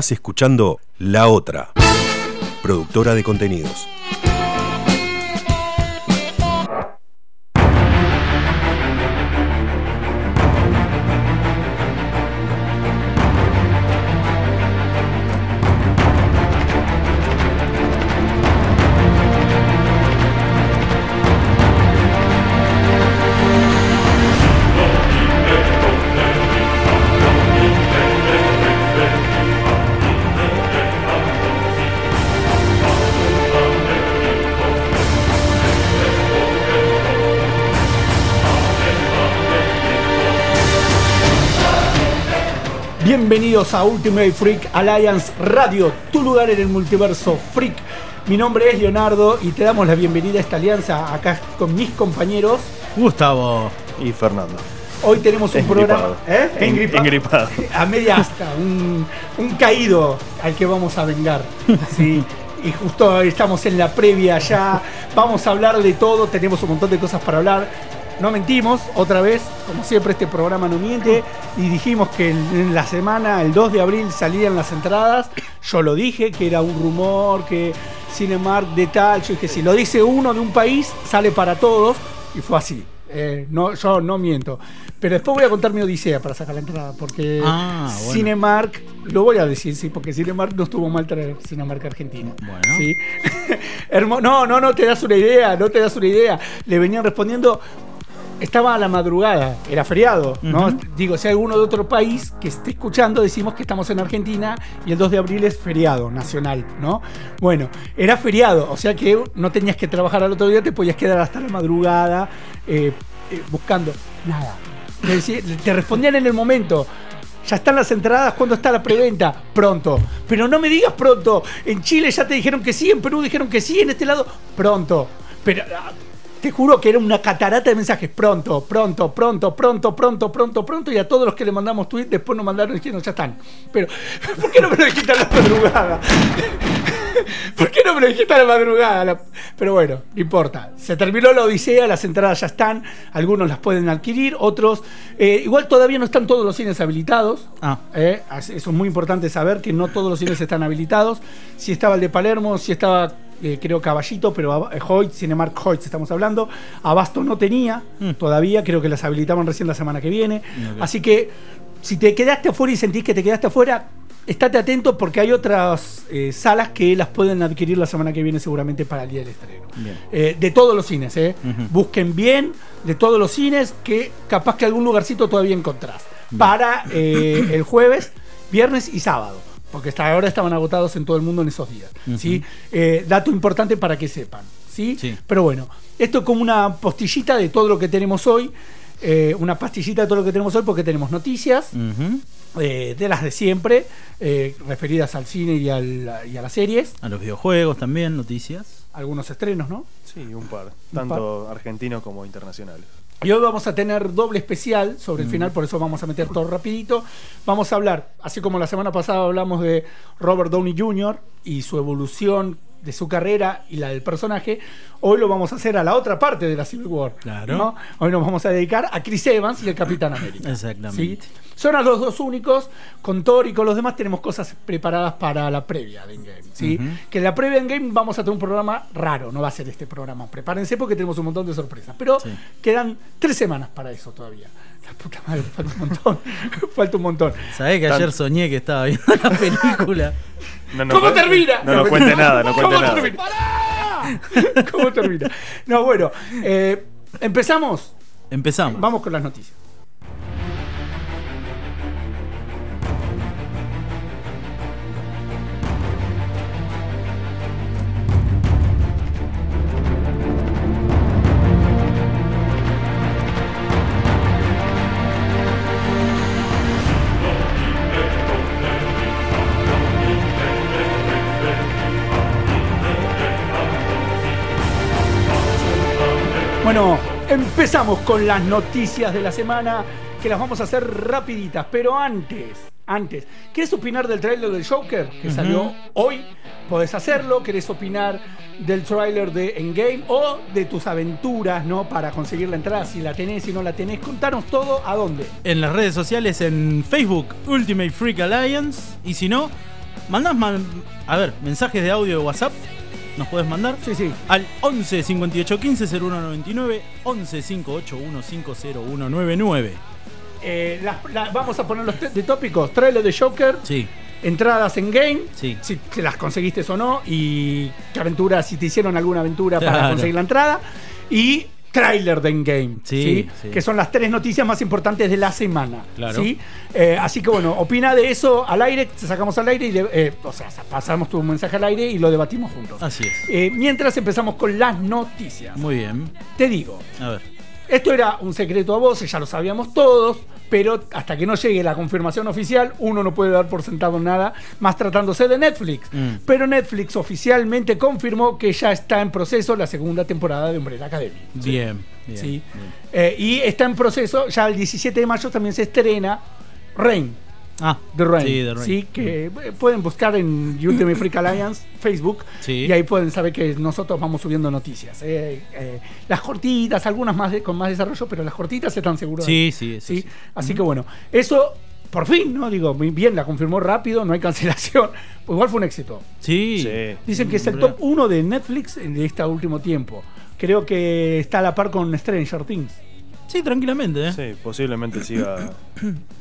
Escuchando La Otra, productora de contenidos. Bienvenidos a Ultimate Freak Alliance Radio, tu lugar en el multiverso freak. Mi nombre es Leonardo y te damos la bienvenida a esta alianza acá con mis compañeros. Gustavo. Y Fernando. Hoy tenemos un Engripado. programa. ¿Eh? En- Engripado. engripado. A media asta, un, un caído al que vamos a vengar. Sí. Y justo estamos en la previa ya. Vamos a hablar de todo, tenemos un montón de cosas para hablar. No mentimos, otra vez, como siempre este programa no miente, y dijimos que en la semana, el 2 de abril, salían las entradas. Yo lo dije, que era un rumor, que Cinemark de tal. Yo dije, si lo dice uno de un país, sale para todos, y fue así. Eh, no, yo no miento. Pero después voy a contar mi odisea para sacar la entrada, porque Ah, bueno. Cinemark, lo voy a decir, sí, porque Cinemark no estuvo mal traer Cinemark Argentina. Bueno. ¿sí? No, no, no te das una idea, no te das una idea. Le venían respondiendo, estaba a la madrugada, era feriado, ¿no? Digo, si hay alguno de otro país que esté escuchando, decimos que estamos en Argentina y el 2 de abril es feriado nacional, ¿no? Bueno, era feriado, o sea que no tenías que trabajar al otro día, te podías quedar hasta la madrugada eh, eh, buscando nada. Te respondían en el momento. Ya están las entradas, ¿cuándo está la preventa? Pronto. Pero no me digas pronto. En Chile ya te dijeron que sí, en Perú dijeron que sí, en este lado, pronto. Pero ah, te juro que era una catarata de mensajes. Pronto, pronto, pronto, pronto, pronto, pronto, pronto. Y a todos los que le mandamos tweet, después nos mandaron diciendo, ya están. Pero, ¿por qué no me lo dijiste a la madrugada? ¿Por qué no me lo dijiste a la madrugada? Pero bueno, no importa. Se terminó la odisea, las entradas ya están. Algunos las pueden adquirir, otros... eh, igual todavía no están todos los cines habilitados. Ah. Eh, eso es muy importante saber que no todos los cines están habilitados. Si estaba el de Palermo, si estaba, eh, creo, Caballito, pero eh, Hoyt, Cinemark Hoyt estamos hablando. Abasto no tenía Mm. todavía, creo que las habilitaban recién la semana que viene. Así que si te quedaste afuera y sentís que te quedaste afuera, estate atento porque hay otras eh, salas que las pueden adquirir la semana que viene seguramente para el día del estreno. Eh, de todos los cines, ¿eh? Busquen bien de todos los cines que capaz que algún lugarcito todavía encontrás. Para eh, el jueves, viernes y sábado. Porque hasta ahora estaban agotados en todo el mundo en esos días. ¿sí? Eh, dato importante para que sepan. ¿sí? Sí. Pero bueno, esto es como una postillita de todo lo que tenemos hoy. eh, una pastillita de todo lo que tenemos hoy porque tenemos noticias eh, de las de siempre, eh, referidas al cine y, al- y a las series. A los videojuegos también, noticias. Algunos estrenos, ¿no? Sí, un par. Tanto argentinos como internacionales. Y hoy vamos a tener doble especial sobre el final, por eso vamos a meter todo rapidito. Vamos a hablar, así como la semana pasada hablamos de Robert Downey Jr. y su evolución de su carrera y la del personaje, hoy lo vamos a hacer a la otra parte de la Civil War. Claro. ¿no? Hoy nos vamos a dedicar a Chris Evans y al Capitán América. Exactamente. ¿sí? Son a los dos únicos. Con Thor y con los demás tenemos cosas preparadas para la previa de Endgame. ¿sí? Que en la previa de Endgame vamos a tener un programa raro, no va a ser este programa. Prepárense porque tenemos un montón de sorpresas. Pero Sí. quedan tres semanas para eso todavía. La puta madre, falta un montón. falta un montón. ¿Sabés que Tan- ayer soñé que estaba viendo la película? No, no, ¿Cómo termina? No, no cuente nada, no cuente ¿Cómo nada. termina? ¿Cómo termina? No, bueno. eh, Empezamos. Empezamos. Vamos con las noticias. Empezamos con las noticias de la semana, que las vamos a hacer rapiditas, pero antes, antes, ¿querés opinar del tráiler del Joker que salió hoy? Podés hacerlo, ¿querés opinar del tráiler de Endgame o de tus aventuras, ¿no? Para conseguir la entrada, si la tenés, si no la tenés, contanos todo, ¿a dónde? En las redes sociales, en Facebook, Ultimate Freak Alliance. Y si no, Mandás, man- a ver, mensajes de audio de WhatsApp. Nos puedes mandar Sí, sí. al 11 58 15 0199 11 581 50199. Eh, la- vamos a poner los de tópicos. Trailer de Joker, Sí, entradas en game, Sí. si te las conseguiste o no, y qué aventura, si te hicieron alguna aventura para Claro. conseguir la entrada, y trailer de Endgame, Sí, ¿sí? sí. que son las tres noticias más importantes de la semana. Claro. ¿sí? Eh, así que bueno, opina de eso al aire, te sacamos al aire, y le- eh, o sea, pasamos tu mensaje al aire y lo debatimos juntos. así es. Eh, mientras empezamos con las noticias. Muy bien. Te digo, A ver. esto era un secreto a voces, ya lo sabíamos todos, pero hasta que no llegue la confirmación oficial, uno no puede dar por sentado nada, más tratándose de Netflix. Mm. Pero Netflix oficialmente confirmó que ya está en proceso la segunda temporada de Umbrella Academy. Bien. bien, ¿sí? bien. Eh, y está en proceso, ya el 17 de mayo también se estrena Rain. Ah, The Rain, Sí, The Rain. ¿sí? que eh, pueden buscar en Ultimate Freak Alliance, Facebook, Sí. y ahí pueden saber que nosotros vamos subiendo noticias. eh, eh, las cortitas, algunas más de- con más desarrollo, pero las cortitas están seguros. Sí, sí, eso ¿sí? sí. Así que bueno, eso por fin, ¿no? Digo, muy bien, la confirmó rápido, no hay cancelación. Pues igual fue un éxito. Sí. Sí. Dicen que es el top 1 de Netflix de este último tiempo. Creo que está a la par con Stranger Things. Sí, tranquilamente, ¿eh? Sí, posiblemente siga,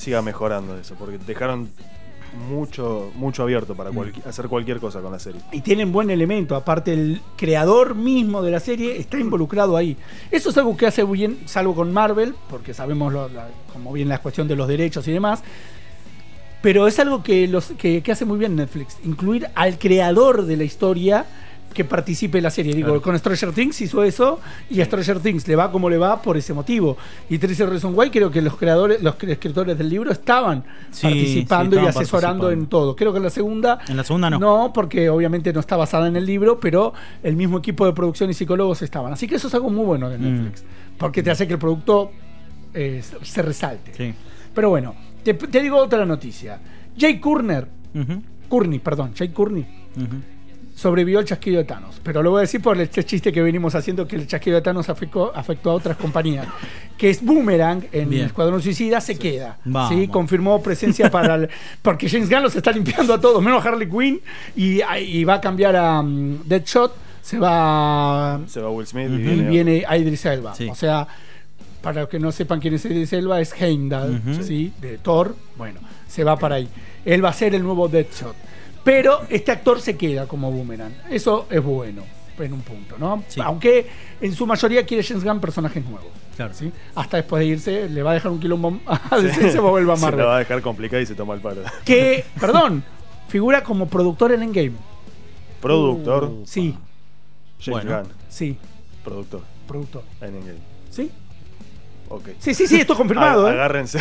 siga mejorando eso, porque dejaron mucho, mucho abierto para cualqui- hacer cualquier cosa con la serie. y tienen buen elemento. Aparte, el creador mismo de la serie está involucrado ahí. Eso es algo que hace muy bien, salvo con Marvel, porque sabemos lo- la- como bien la cuestión de los derechos y demás. Pero es algo que, los, que, que hace muy bien Netflix, incluir al creador de la historia que participe en la serie. Digo, Claro. con Stranger Things hizo eso y a Stranger Things le va como le va por ese motivo. Y 13 Reasons Why creo que los creadores, los escritores del libro estaban Sí, participando sí, y asesorando participando. en todo. Creo que en la segunda En la segunda no. no, porque obviamente no está basada en el libro, pero el mismo equipo de producción y psicólogos estaban. Así que eso es algo muy bueno de Mm. Netflix, porque te hace que el producto eh, se resalte. Sí. Pero bueno, te, te digo otra noticia. Jay Ujú, Courtney, perdón, Jay Courtney ujú. Sobrevivió al chasquido de Thanos. Pero lo voy a decir por este chiste que venimos haciendo que el chasquido de Thanos afectó, afectó a otras compañías. Que es Boomerang en Bien. Escuadrón Suicida se queda. Vamos. ¿sí? Confirmó presencia para el. Porque James Gunn los está limpiando a todos, menos a Harley Quinn. Y, y va a cambiar a um, Deadshot. Se va. Se va Will Smith y Y viene, viene a Idris Elba. Sí. O sea, para los que no sepan quién es Idris Elba, es Heimdall. ¿sí? De Thor. Bueno, se va para ahí. Él va a ser el nuevo Deadshot. Pero este actor se queda como Boomerang. Eso es bueno, en un punto, ¿no? Sí. Aunque en su mayoría quiere James Gunn personajes nuevos. Claro. ¿sí? Hasta después de irse, le va a dejar un quilombo a DC, se vuelve a se la Marvel. va a dejar complicada y se toma el palo. Que, perdón, figura como productor en Endgame. Productor, Uh. Sí, James Bueno. Gunn. sí, Productor productor. en Endgame. ¿Sí? Ok. Sí, sí, sí, esto es confirmado. Ag- ¿eh? Agárrense.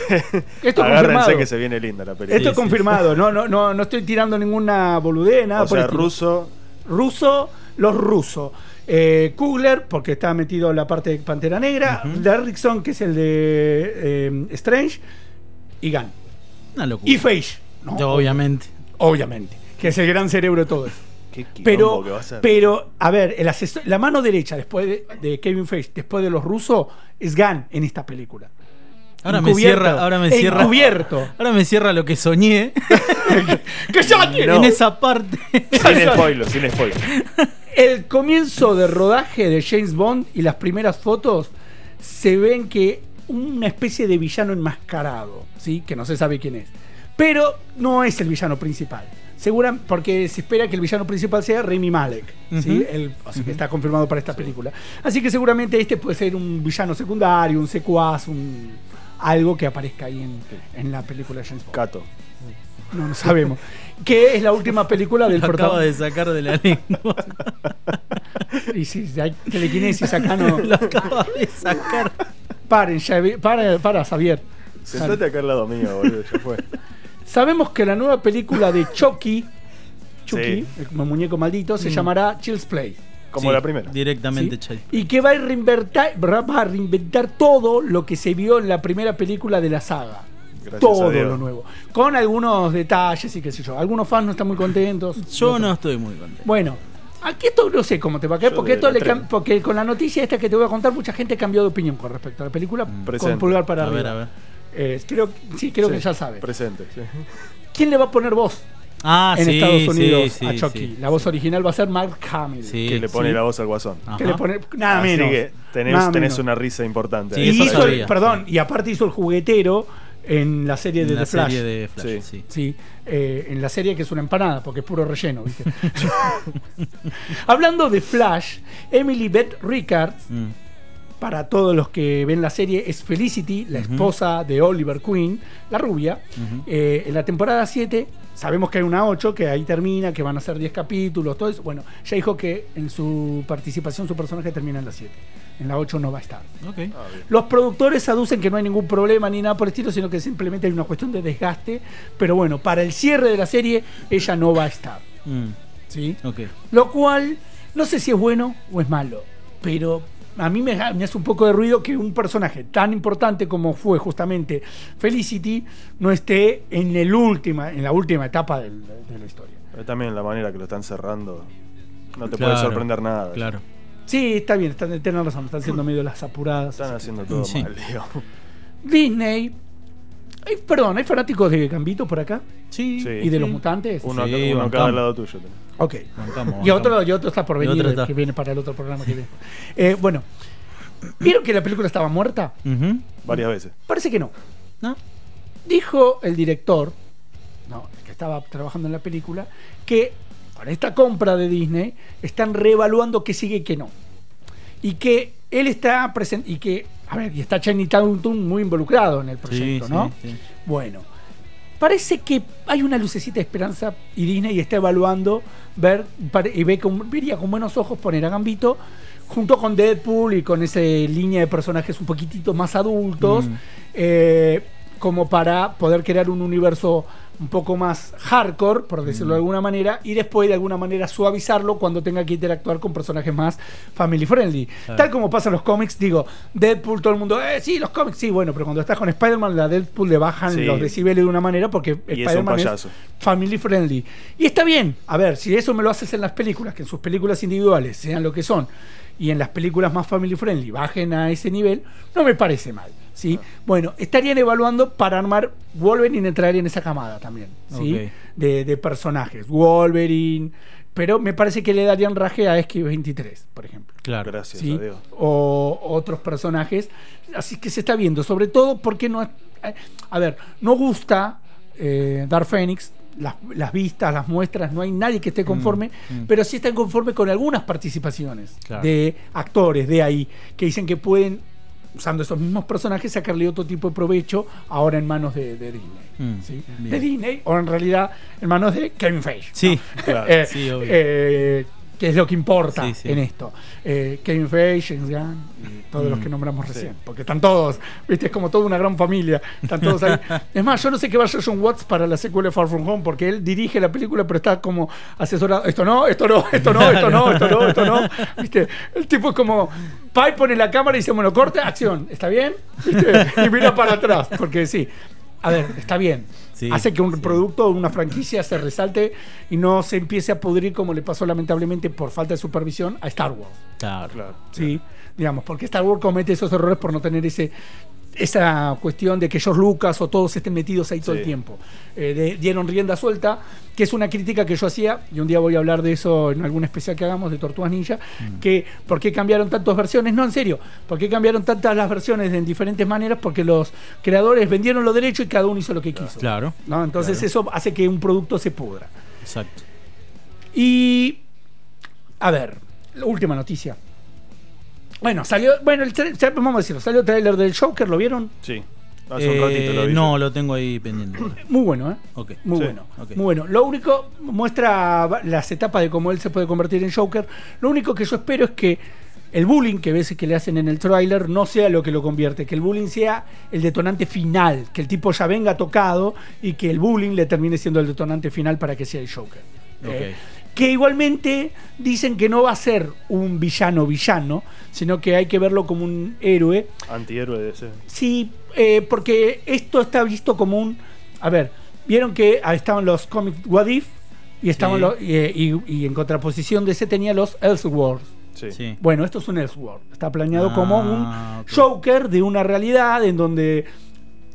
Esto agárrense confirmado. que se viene linda la película. Esto Sí, es sí, confirmado, No, no, no, no estoy tirando ninguna boludez, nada o por el sea, ruso. Ruso, los rusos. Eh, Kugler, porque está metido en la parte de Pantera Negra. Ujú. Derrickson, que es el de eh, Strange. Y Gunn. Una locura. Y Feige, ¿no? Obviamente. Obviamente. Que es el gran cerebro de todo esto. Qué Pero, que va a ser. pero, a ver, el asesor- la mano derecha después de, de Kevin Feige, después de los rusos, es Gunn en esta película. Ahora me cierra, ahora me cierra. Encubierto. Ahora me cierra lo que soñé ¡Que ya tiene! en esa parte. Sin spoiler, sin spoiler. El comienzo de rodaje de James Bond y las primeras fotos se ven que una especie de villano enmascarado, ¿sí? que no se sabe quién es. Pero no es el villano principal. Segura, porque se espera que el villano principal sea Remy Malek, ¿sí? Ujú. El- o sea, que está confirmado para esta película. Así que seguramente este puede ser un villano secundario, un secuaz, un, algo que aparezca ahí en, en la película de James Bond. Cato. No, no sabemos. que es la última película del protagonista. de sacar de la lengua. Y si hay telequinesis acá no. Lo acaba de sacar. Paren, Xavi- para, para, Xavier. Sentate acá al lado mío, boludo. Ya fue. Sabemos que la nueva película de Chucky, Chucky, Sí. el muñeco maldito, se llamará Child's Play. Como Sí, la primera. Directamente, ¿sí? Chay. Y que va a, reinventar, va a reinventar todo lo que se vio en la primera película de la saga. Gracias todo lo nuevo. Con algunos detalles y qué sé yo. Algunos fans no están muy contentos. Yo no estoy muy contento. Bueno, aquí esto no sé cómo te va a caer, Yo porque, esto le porque con la noticia esta que te voy a contar, mucha gente cambió de opinión con respecto a la película. Con Presente. pulgar para Mm. A ver, arriba. a ver. Eh, creo, sí, creo Sí, que ya sabes. Presente, sí. ¿Quién le va a poner voz Ah, en sí, Estados Unidos sí, a Chucky. sí, la voz sí. original va a ser Mark Hamill. Sí. que le pone sí. la voz al guasón. Que le pone nada Así menos. que tenés, Nada tenés menos. una risa importante. Sí, Y eso hizo, sabía, perdón, sí. y aparte hizo el juguetero en la serie de En la The Flash. serie de Flash, Sí. sí. Sí, eh, en la serie que es una empanada, porque es puro relleno, ¿viste? Hablando de Flash, Emily Beth Rickards, Mm. Para todos los que ven la serie, es Felicity, la esposa de Oliver Queen, la rubia. Eh, en la temporada 7, sabemos que hay una 8, que ahí termina, que van a ser 10 capítulos, todo eso. Bueno, ya dijo que en su participación su personaje termina en la 7. En la 8 no va a estar. Ah. Los productores aducen que no hay ningún problema ni nada por el estilo, sino que simplemente hay una cuestión de desgaste. Pero bueno, para el cierre de la serie, ella no va a estar. Mm. ¿sí? Lo cual, no sé si es bueno o es malo, pero a mí me, me hace un poco de ruido que un personaje tan importante como fue justamente Felicity no esté en, el última, en la última etapa del- de la historia. Pero también la manera que lo están cerrando. No te Claro, puede sorprender nada. Claro. Sí, está bien, están, tienen razón, están siendo medio las apuradas. Están haciendo todo Sí. mal, digamos. Disney. Ay, perdón, ¿hay fanáticos de Gambito por acá? Sí. Sí. ¿Y de los mutantes? Uno, Sí, acá- uno a bancamos. cada lado tuyo. tenés. Ok. Bancamos, Y otro, y otro está por venir, otro está. que viene para el otro programa que viene. Eh, bueno, ¿vieron que la película estaba muerta? Varias veces. Parece que no. ¿No? Dijo el director, no, el que estaba trabajando en la película, que con esta compra de Disney están reevaluando qué sigue y qué no. Y que él está presente, y que, a ver, y está Channing Tatum muy involucrado en el proyecto, Sí, ¿no? sí, sí. Bueno, parece que hay una lucecita de esperanza y Disney está evaluando ver y ve con, vería con buenos ojos poner a Gambito junto con Deadpool y con esa línea de personajes un poquitito más adultos, Mm. eh, como para poder crear un universo un poco más hardcore, por decirlo de alguna manera, y después de alguna manera suavizarlo cuando tenga que interactuar con personajes más family friendly. Claro. Tal como pasa en los cómics, digo, Deadpool, todo el mundo, eh, sí, los cómics, sí, bueno, pero cuando estás con Spider-Man, la Deadpool le bajan Sí. los decibeles de una manera porque es Spider-Man es, payaso. family friendly. Y está bien, a ver, si eso me lo haces en las películas, que en sus películas individuales sean lo que son, y en las películas más family friendly bajen a ese nivel, no me parece mal. ¿Sí? Bueno, estarían evaluando para armar Wolverine entraría en esa camada también, ¿sí? De, de personajes. Wolverine, pero me parece que le darían raje a X23, por ejemplo. Claro. Gracias ¿sí? a Dios. O otros personajes. Así que se está viendo, sobre todo porque no es. A ver, no gusta eh, Dark Phoenix. Las, las vistas, las muestras, no hay nadie que esté conforme, mm. pero sí están conforme con algunas participaciones Claro. de actores de ahí que dicen que pueden, usando esos mismos personajes, sacarle otro tipo de provecho ahora en manos de, de Disney. Mm. De Disney, o en realidad en manos de Kevin Feige. Sí. Claro. Eh, Sí, obvio. eh, que es lo que importa Sí, sí. en esto. Eh, Kevin Feige, James Gunn todos los Mm, que nombramos sí. recién. Porque están todos, viste, es como toda una gran familia. Están todos ahí. es más, yo no sé qué va a hacer John Watts para la secuela de Far From Home, porque él dirige la película, pero está como asesorado. Esto no, esto no, esto no, esto no, esto no, esto no. Viste, el tipo es como. Pai pone la cámara y dice, bueno, corte, acción. ¿Está bien? ¿Viste? Y mira para atrás. Porque sí. A ver, está bien. Sí, Hace que un sí. producto o una franquicia se resalte y no se empiece a pudrir como le pasó lamentablemente por falta de supervisión a Star Wars. Claro. Claro. Sí, digamos, porque Star Wars comete esos errores por no tener ese esa cuestión de que George Lucas o todos estén metidos ahí todo Sí. el tiempo. Eh, de- dieron rienda suelta, que es una crítica que yo hacía, y un día voy a hablar de eso en algún especial que hagamos de Tortugas Ninja, que por qué cambiaron tantas versiones, no en serio, por qué cambiaron tantas las versiones en diferentes maneras, porque los creadores vendieron los derechos y cada uno hizo lo que quiso. Claro. ¿no? Entonces Claro. eso hace que un producto se pudra. Exacto. Y. A ver, la última noticia. Bueno, salió. Bueno, el tra- vamos a decirlo. Salió el trailer del Joker, ¿lo vieron? Sí. Hace un ratito lo Eh, vi. no, lo tengo ahí pendiente. Muy bueno, ¿eh? Ok. Muy Sí, bueno. ok. Muy bueno. Lo único, muestra va- las etapas de cómo él se puede convertir en Joker. Lo único que yo espero es que el bullying que veces que le hacen en el tráiler no sea lo que lo convierte, que el bullying sea el detonante final, que el tipo ya venga tocado y que el bullying le termine siendo el detonante final para que sea el Joker. Ok. Que igualmente dicen que no va a ser un villano villano, sino que hay que verlo como un héroe Antihéroe de ese. Sí, eh, porque esto está visto como un. A ver, vieron que ah, estaban los cómics What If y estaban Sí. los, y, y- y en contraposición de ese tenía los Elseworlds. Sí. Sí. Bueno, esto es un Elseworld. Está planeado Ah, como un ok. Joker de una realidad en donde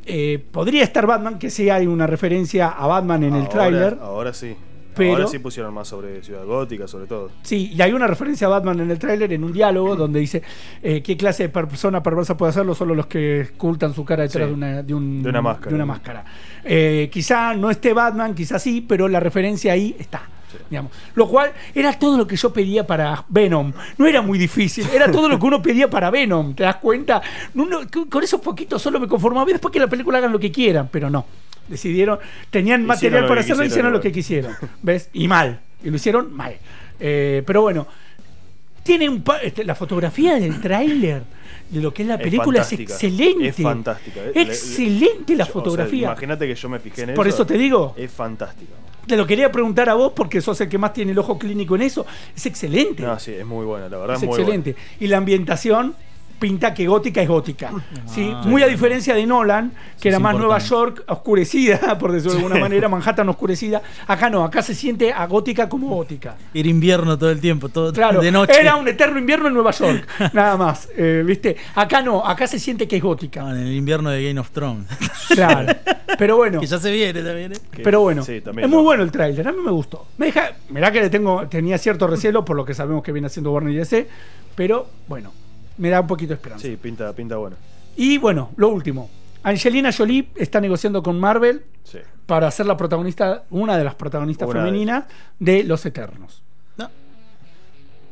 eh, podría estar Batman, que sí hay una referencia a Batman en el tráiler. Ahora sí. Pero- Ahora sí pusieron más sobre Ciudad Gótica, sobre todo. Sí, y hay una referencia a Batman en el tráiler en un diálogo donde dice eh, qué clase de persona perversa puede hacerlo solo los que ocultan su cara detrás Sí, de, una, de, un- de una máscara. de una máscara. Eh, quizá no esté Batman, quizá sí, pero la referencia ahí está. Digamos. Lo cual era todo lo que yo pedía para Venom. No era muy difícil, era todo lo que uno pedía para Venom. ¿Te das cuenta? Uno- con esos poquitos solo me conformaba. Y después que la película hagan lo que quieran, pero no. Decidieron, tenían Hicieron material para hacerlo y hicieron lo que quisieron. ¿Ves? Y mal. Y lo hicieron mal. Eh, pero bueno, tiene un pa- este, la fotografía del tráiler de lo que es la película es, excelente. Es fantástica. Eh, le- Excelente la Yo- o sea, fotografía. Imagínate que yo me fijé en Por eso te digo. Es fantástica. Te lo quería preguntar a vos porque sos el que más tiene el ojo clínico en eso. Es excelente. No, sí, es muy buena, la verdad es muy excelente. Y la ambientación pinta que gótica es gótica. ¿sí? Ah, Muy a diferencia de Nolan, que era más Nueva. York oscurecida, por decirlo de alguna Sí. manera, Manhattan oscurecida. Acá no, acá se siente a gótica como gótica. Era invierno todo el tiempo, todo Claro, de noche. era un eterno invierno en Nueva York, nada más. eh, ¿Viste? Acá no, acá se siente que es gótica. Estaban en el invierno de Game of Thrones. Claro. Pero bueno. que ya se viene también. ¿eh? Pero bueno, sí, también es muy bueno el tráiler, a mí me gustó. Me deja, mirá que le tengo, tenía cierto recelo por lo que sabemos que viene haciendo Warner y DC, pero bueno, me da un poquito de esperanza. Sí, pinta, pinta bueno. Y bueno, lo último. Angelina Jolie está negociando con Marvel Sí. para ser la protagonista, una de las protagonistas Una de femeninas de Los Eternos.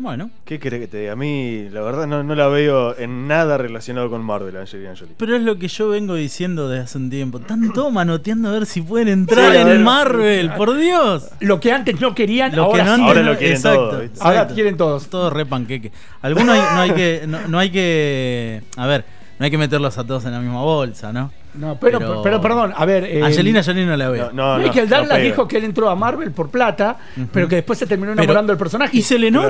No. Bueno, ¿Qué querés que te diga? A mí, la verdad, no, no la veo en nada relacionado con Marvel, Angelina Jolie. pero es lo que yo vengo diciendo desde hace un tiempo. Están todos manoteando a ver si pueden entrar Sí, en. Marvel, por Dios. Lo que antes no querían, Lo que ahora no sí. Ahora lo quieren exacto. Ahora quieren todos. Todo re panqueque. Algunos hay- no hay que. No, no hay que. A ver, no hay que meterlos a todos en la misma bolsa, ¿no? No, pero, Pero- pero, perdón, a ver. eh, Angelina Jolie no la veo. No, no, Michael no Douglas dijo que él entró a Marvel por plata, pero que después se terminó Pero- enamorando del personaje. Y se le Claro.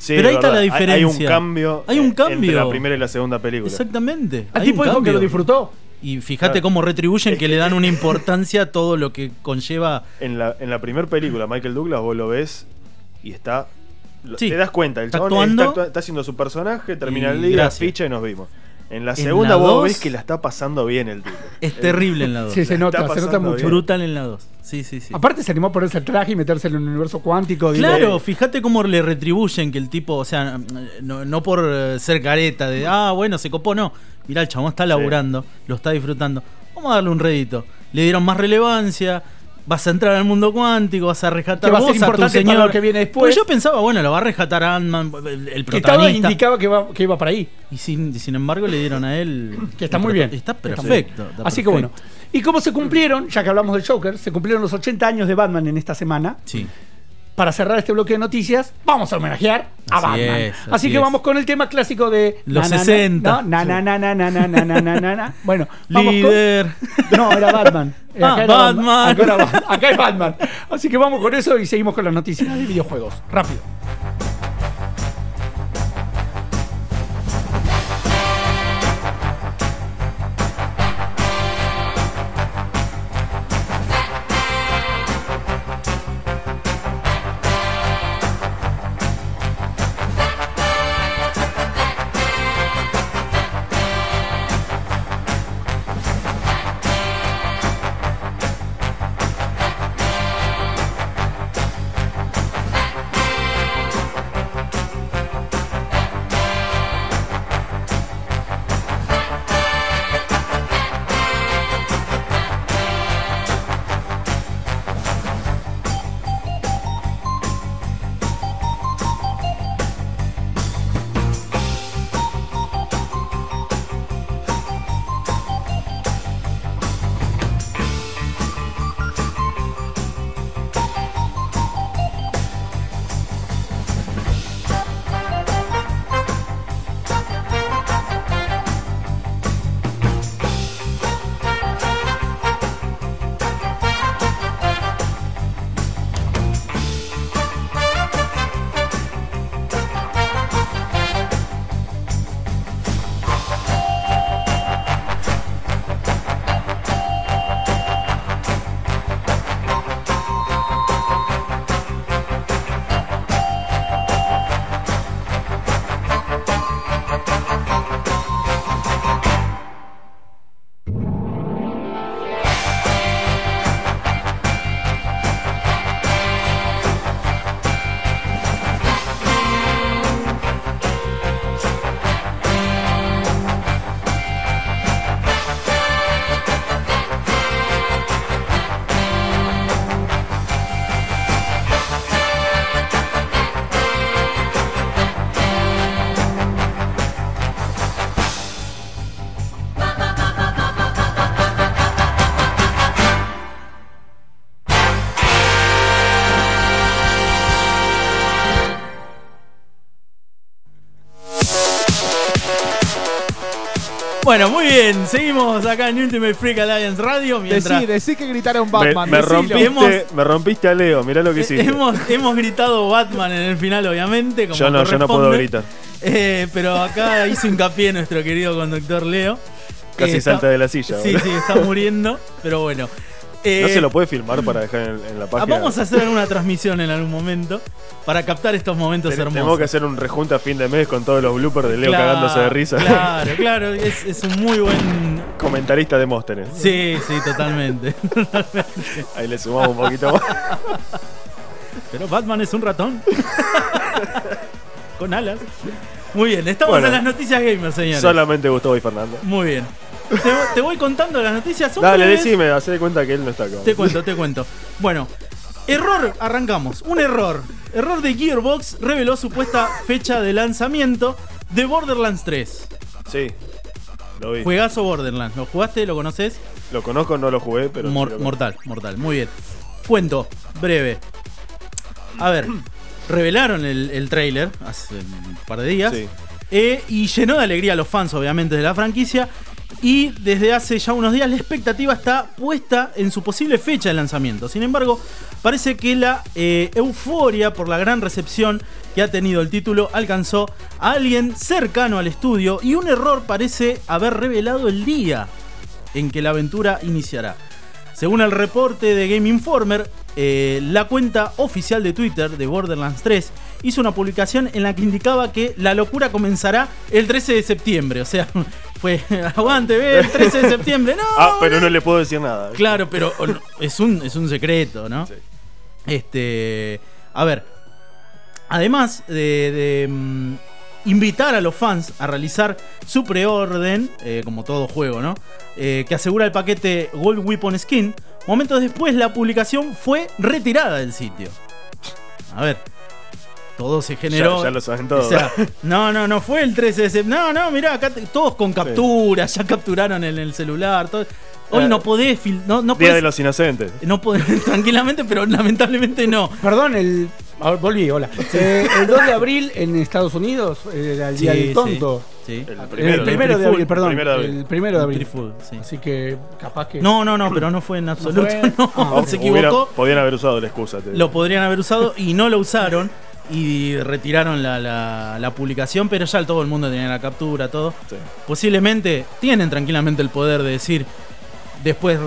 Sí, pero ahí es está la. Hay- diferencia. Hay un cambio. Hay un cambio. Entre la primera y la segunda película. Exactamente. El hay tipo un dijo que lo disfrutó. Y fíjate Claro. cómo retribuyen que le dan una importancia a todo lo que conlleva. En la, en la primera película, Michael Douglas, vos lo ves y está. Sí. Te das cuenta, el Está chabón actuando. está, está haciendo su personaje, termina el día, ficha y nos vimos. En la En segunda la vos dos- ves que la está pasando bien el tipo. Es terrible en la 2. Sí, se La nota, se nota mucho. bien. Brutal en la 2. Sí, sí, sí. Aparte se animó a ponerse el traje y meterse en el universo cuántico. Claro, fíjate cómo le retribuyen que el tipo, o sea, no, no por eh, ser careta de, ah, bueno, se copó, no. Mirá, el chabón está laburando, lo está disfrutando. Vamos a darle un rédito. Le dieron más relevancia, vas a entrar al mundo cuántico, vas a rescatar Que va a ser a tu importante para señor. lo que viene después. Pues yo pensaba, bueno, lo va a rescatar Ant-Man, el, el que protagonista. indicaba que, va- que iba para ahí. Y sin, sin embargo le dieron a él... Que está muy bien. Está perfecto. está Así que bueno. Y como se cumplieron, ya que hablamos del Joker, se cumplieron los 80 años de Batman en esta semana. Sí. Para cerrar este bloque de noticias, vamos a homenajear a Así Batman. es, así así que es. vamos con el tema clásico de Los na, na, na, 60. no, Na, na, na, na, na, na, na, na, na, na, na. Bueno, vamos Líder. con. No, era Batman. Ah, era Batman. Acá, era Batman. Acá es Batman. Así que vamos con eso y seguimos con las noticias de videojuegos. Rápido. Bueno, muy bien. Seguimos acá en Ultimate Freak Alliance Radio. Mientras Decí, decí que gritaron Batman. me rompiste, Hemos- me rompiste a Leo, mirá lo que hiciste. hemos, hemos gritado Batman en el final, obviamente. Como yo no, yo no puedo gritar. Eh, pero acá hizo hincapié nuestro querido conductor Leo. Casi Eh, está- salta de la silla. Sí, sí, está muriendo. Pero bueno. Eh, ¿No se lo puede filmar para dejar en, en la página? Vamos a hacer alguna transmisión en algún momento para captar estos momentos Ten- hermosos. Tenemos que hacer un rejunte a fin de mes con todos los bloopers de Leo Claro, cagándose de risa. Claro, claro. Es, es un muy buen. Comentarista de Móstenes. Sí, sí, totalmente. Ahí le sumamos un poquito más. Pero Batman es un ratón. Con alas. Muy bien, estamos Bueno. en las noticias gamers, señores. Solamente Gustavo y Fernando. Muy bien. Te, te voy contando las noticias. son Dale, breves. decime, hacé de cuenta que él no está acá. Te cuento, te cuento. Bueno, error, arrancamos. Un error. Error de Gearbox reveló supuesta fecha de lanzamiento de Borderlands 3. Sí, lo vi. Juegazo Borderlands. ¿Lo jugaste? ¿Lo conoces? Lo conozco, no lo jugué, pero. sí lo mortal, mortal. Muy bien. Cuento, breve. A ver, revelaron el, el trailer hace un par de días. Sí. eh, y llenó de alegría a los fans, obviamente, de la franquicia. Y desde hace ya unos días la expectativa está puesta en su posible fecha de lanzamiento. Sin embargo, parece que la eh, euforia por la gran recepción que ha tenido el título alcanzó a alguien cercano al estudio y un error parece haber revelado el día en que la aventura iniciará. Según el reporte de Game Informer, eh, la cuenta oficial de Twitter de Borderlands 3 hizo una publicación en la que indicaba que la locura comenzará el 13 de septiembre. O sea, fue aguante, ve, el 13 de septiembre. No, Ah, pero no le puedo decir nada. Claro, pero no, es un, es un secreto, ¿no? Sí. Este. A ver. Además de, de, mm, invitar a los fans a realizar su preorden, eh, como todo juego, ¿no? Eh, que asegura el paquete Gold Weapon Skin. Momentos después, la publicación fue retirada del sitio. A ver. Todo se generó. Ya, ya lo saben todos. O sea, no, no, no fue el 13 de septiembre. No, no, mirá, acá todos con capturas, ya capturaron en el celular. todo. Hoy Eh, no podés no, no Día podés- de los Inocentes. no podés, tranquilamente, pero lamentablemente no. Perdón, el. volví, hola. Eh, el 2 de abril en Estados Unidos era el día del tonto. Sí. El El primero. primero, ¿no? de abril, perdón. Primero de abril. El primero de abril. Así que capaz que. No, no, no, pero no fue en absoluto. fue? no, Ah, se Hubiera- equivocó. podían haber usado la excusa. Lo podrían haber usado y no lo usaron. Y retiraron la, la- la publicación, pero ya todo el mundo tenía la captura, todo. Sí. Posiblemente tienen tranquilamente el poder de decir, después,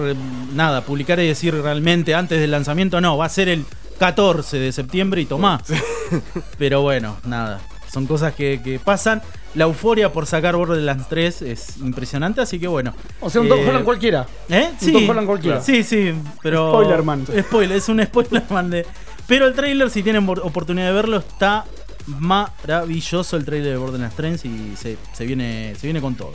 nada, publicar y decir realmente antes del lanzamiento, no, va a ser el 14 de septiembre y tomá. Pero bueno, nada, son cosas que, que pasan. La euforia por sacar Borderlands 3 es impresionante, así que bueno. O sea, un Tom Eh, Holland cualquiera. ¿Eh? Un Tom Holland cualquiera. Sí, sí, pero. Spoilerman. Spoiler, es un spoilerman de. Pero el trailer, si tienen por- oportunidad de verlo, está maravilloso el trailer de Borderlands 3 y se, se viene, se viene con todo.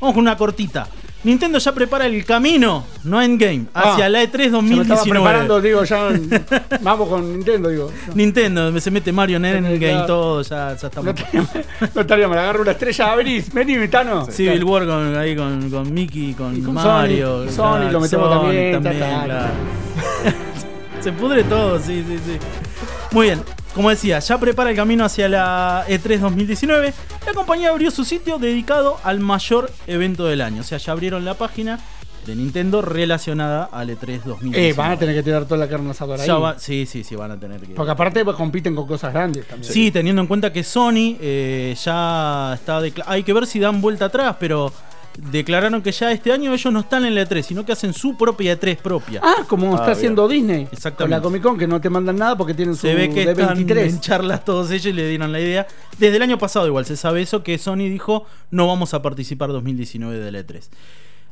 Vamos con una cortita. Nintendo ya prepara el camino, no endgame, hacia Ah, la E E3 Se me 2019. estaba preparando, digo, ya. vamos con Nintendo, digo. Nintendo, se mete Mario en endgame, Claro. todo, ya, ya No estamos. estaría, no estaría mal, agarro una estrella, venís, vení, Tano. Civil War con, ahí con, con Mickey, con, Y con Mario. Sonic, y Sonic lo metemos también, ta, ta. claro. Se pudre todo, sí, sí, sí. Muy bien. Como decía, ya prepara el camino hacia la E E3 2019. La compañía abrió su sitio dedicado al mayor evento del año. O sea, ya abrieron la página de Nintendo relacionada al E E3 2019. Eh, van a tener que tirar toda la carne asadora ahí. Va- sí, sí, sí, van a tener que. Porque aparte pues, compiten con cosas grandes también. Sí, teniendo en cuenta que Sony eh, ya está. decla- Hay que ver si dan vuelta atrás, pero declararon que ya este año ellos no están en la E3, sino que hacen su propia E3 propia. Ah, como Ah, está bien. haciendo Disney. Exactamente. Con la Comic Con, que no te mandan nada porque tienen su Se ve que están D23. en charlas todos ellos y le dieron la idea. Desde el año pasado igual se sabe eso, que Sony dijo no vamos a participar 2019 del E3.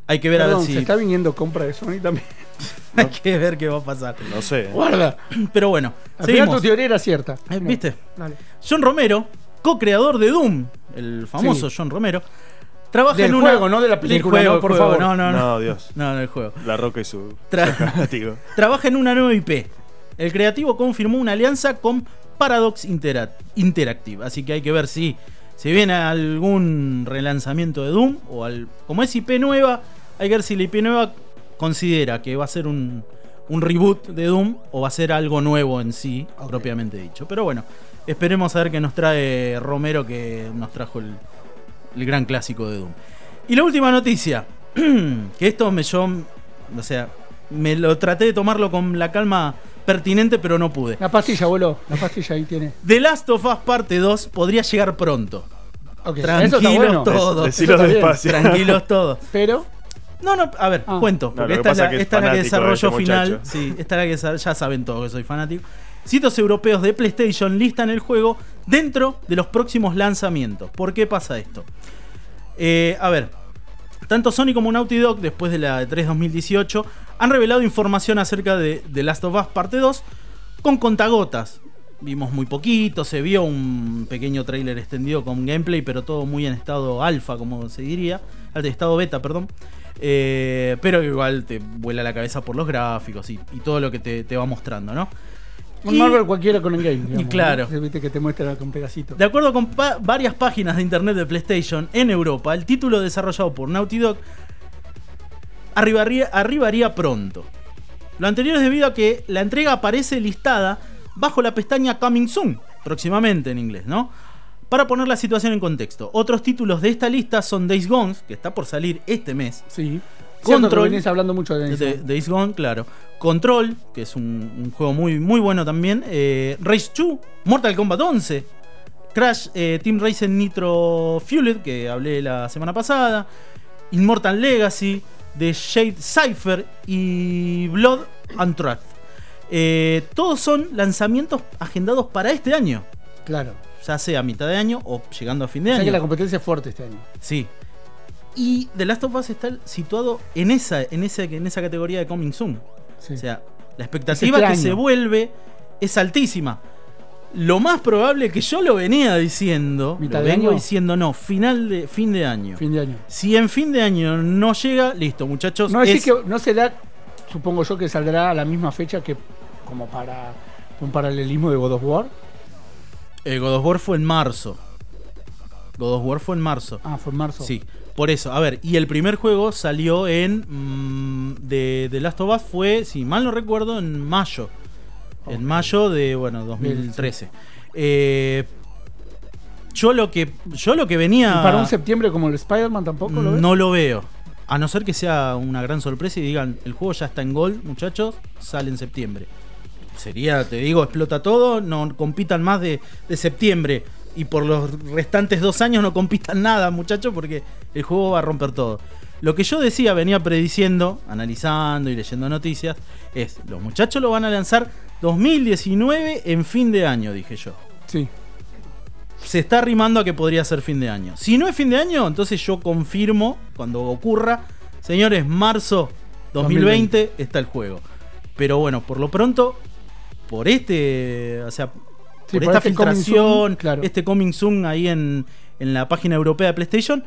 Hay que ver a ver si... se está viniendo compra de Sony también. Hay que ver qué va a pasar. No sé. Guarda. Pero bueno, Al final tu teoría era cierta. Eh, ¿Viste? Dale. John Romero, co-creador de Doom, el famoso Sí. John Romero, trabaja Del en una... juego, no de la Del película, juego, no, por juego. favor. No, no, no. No, Dios. No, no, el juego. La Roca y su. Tra-. Trabaja en una nueva IP. El creativo confirmó una alianza con Paradox Intera- Interactive. Así que hay que ver si se viene algún relanzamiento de Doom. O al, como es IP nueva, hay que ver si la IP nueva considera que va a ser un, un reboot de Doom o va a ser algo nuevo en sí, Ok. propiamente dicho. Pero bueno, esperemos a ver qué nos trae Romero que nos trajo el, el gran clásico de Doom. Y la última noticia, que esto me yo, o sea, me lo traté de tomarlo con la calma pertinente, pero no pude. La pastilla, boludo. La pastilla ahí tiene. The Last of Us Parte 2 podría llegar pronto. Ok, eso Tranquilos bueno. todos. Bien. despacio. Tranquilos todos. Pero, No, no, a ver, Ah. cuento. No, Porque que esta, es la, que es esta es la que desarrollo este final. Sí, esta es la que ya saben todos que soy fanático. Sitios europeos de PlayStation listan el juego dentro de los próximos lanzamientos. ¿Por qué pasa esto? Eh, a ver, tanto Sony como Naughty Dog, después de la E3 2018, han revelado información acerca de The Last of Us Parte 2 con contagotas. Vimos muy poquito, se vio un pequeño tráiler extendido con gameplay, pero todo muy en estado alfa, como se diría, al estado beta, perdón. Eh, pero igual te vuela la cabeza por los gráficos y, y todo lo que te, te va mostrando, ¿no? Un Y- Marvel cualquiera con el game. digamos, claro. ¿no? Viste que te muestra con. De acuerdo con pa- varias páginas de internet de PlayStation en Europa, el título desarrollado por Naughty Dog arribaría, arribaría pronto. Lo anterior es debido a que la entrega aparece listada bajo la pestaña Coming Soon, próximamente en inglés, ¿no? Para poner la situación en contexto, otros títulos de esta lista son Days Gone, que está por salir este mes, Sí. Control. Venís hablando mucho de Days Gone, claro. Control, que es un, un juego muy, muy bueno también. Eh, Race 2, Mortal Kombat 11. Crash eh, Team Racing Nitro Fueled, que hablé la semana pasada. Immortal Legacy, The Shade Cypher y Blood and Truth. Eh, todos son lanzamientos agendados para este año. Claro. Ya sea a mitad de año o llegando a fin de O sea que año. la competencia es fuerte este año. Sí. Y The Last of Us está situado en esa, en esa, en esa categoría de Coming Soon. Sí. O sea, la expectativa Es este que año. se vuelve es altísima. Lo más probable que yo lo venía diciendo, ¿Mitad lo vengo año? diciendo, no, final de fin de año. fin de año. Si en fin de año no llega, listo, muchachos. No, es- que no será, supongo yo, que saldrá a la misma fecha que como para un paralelismo de God of War. eh, God of War fue en marzo. God of War fue en marzo. Ah, fue en marzo. Sí, por eso. A ver, y el primer juego salió en. mm, de, de Last of Us fue, si mal no recuerdo, en mayo. En mayo de, bueno, 2013. Eh, yo lo que. Yo lo que venía. ¿Y para un septiembre como el Spider-Man tampoco lo ves? No lo veo. A no ser que sea una gran sorpresa y digan, el juego ya está en Gold, muchachos, sale en septiembre. Sería, te digo, explota todo, no compitan más de, de septiembre. Y por los restantes dos años no compitan nada, muchachos, porque el juego va a romper todo. Lo que yo decía, venía prediciendo, analizando y leyendo noticias, es, los muchachos lo van a lanzar 2019 en fin de año, dije yo Sí. se está arrimando a que podría ser fin de año. Si no es fin de año, entonces yo confirmo, cuando ocurra, señores, marzo 2020 está el juego. Pero bueno, por lo pronto, por este, o sea, Sí, por por esta este coming filtración, soon, claro. este coming soon ahí en, en la página europea de PlayStation,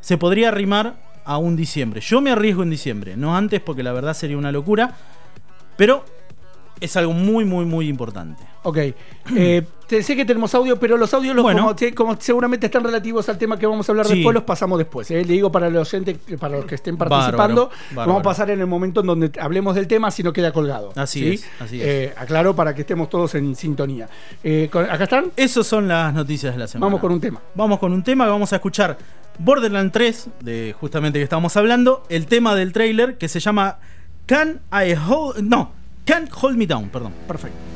se podría arrimar a un diciembre. Yo me arriesgo en diciembre, no antes porque la verdad sería una locura, pero es algo muy, muy, muy importante. Ok. Eh, te- sé que tenemos audio, pero los audios, los, Bueno. como, te- como seguramente están relativos al tema que vamos a hablar Sí. después, los pasamos después. eh. Le digo para los oyentes, para los que estén participando, Bárbaro, lo bárbaro. vamos a pasar en el momento en donde hablemos del tema, si no queda colgado. Así ¿sí? es, así es. Eh, aclaro para que estemos todos en sintonía. ¿Acá están? Esas son las noticias de la semana. Vamos con un tema. Vamos con un tema que vamos a escuchar Borderland 3, de justamente que estamos hablando, el tema del trailer que se llama Can I Hold... No, Can't Hold Me Down, perdón. Perfecto.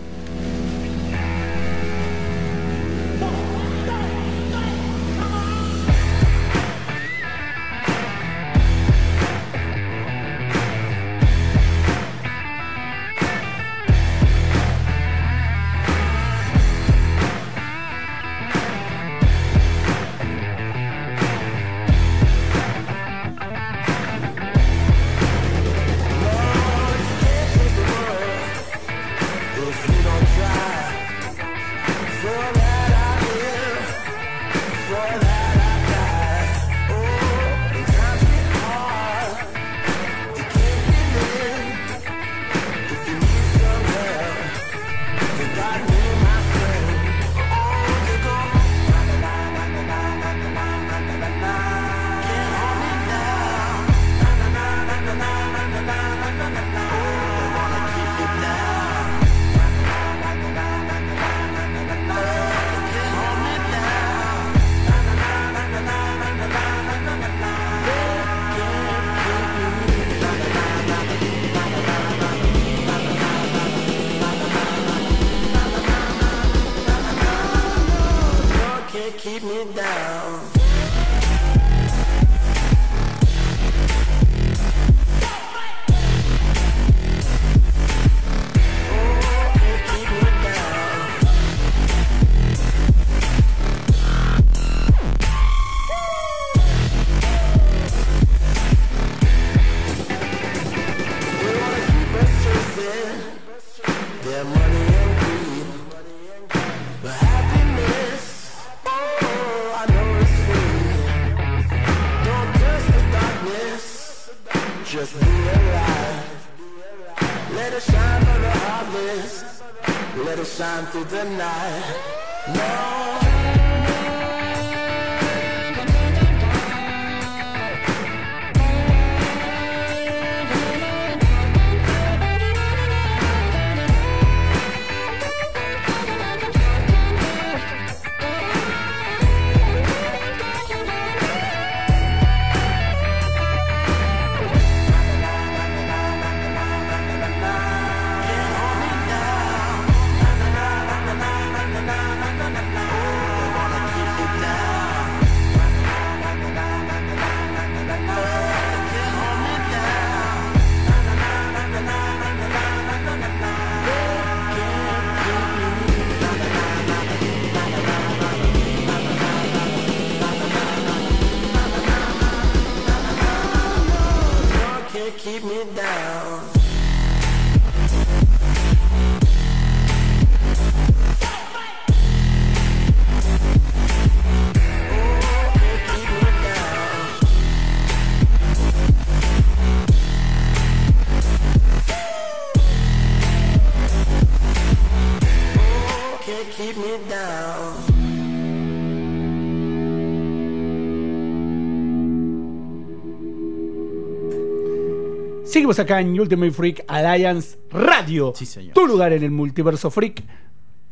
Seguimos acá en Ultimate Freak Alliance Radio. Sí, señor. Tu lugar en el multiverso freak.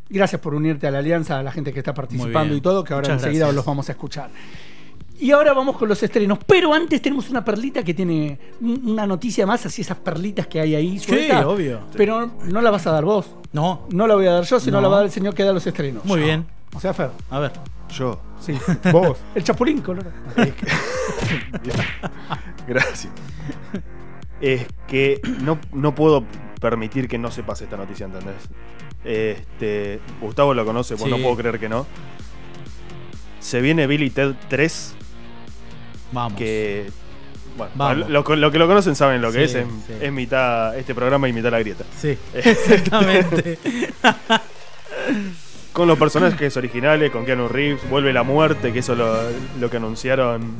Gracias por unirte a la alianza, a la gente que está participando y todo, que ahora Muchas enseguida gracias. los vamos a escuchar. Y ahora vamos con los estrenos. Pero antes tenemos una perlita que tiene un- una noticia más, así esas perlitas que hay ahí. sueltas. obvio. Pero no la vas a dar vos. No, No la voy a dar yo, sino No. la va a dar el señor que da los estrenos. muy bien. O sea, Fer. A ver. Yo. Sí, vos. El Chapulín, color. Gracias. Es que no, no puedo permitir que no sepas esta noticia, ¿entendés? Este, Gustavo lo conoce, pues Sí. no puedo creer que no. Se viene Billy Ted 3, Vamos. que... Bueno, Vamos. lo, lo que lo conocen saben lo que Sí, es. Es, sí. es mitad este programa y mitad la grieta. Sí, exactamente. Con los personajes originales, con Keanu Reeves, vuelve la muerte, que eso lo, lo que anunciaron.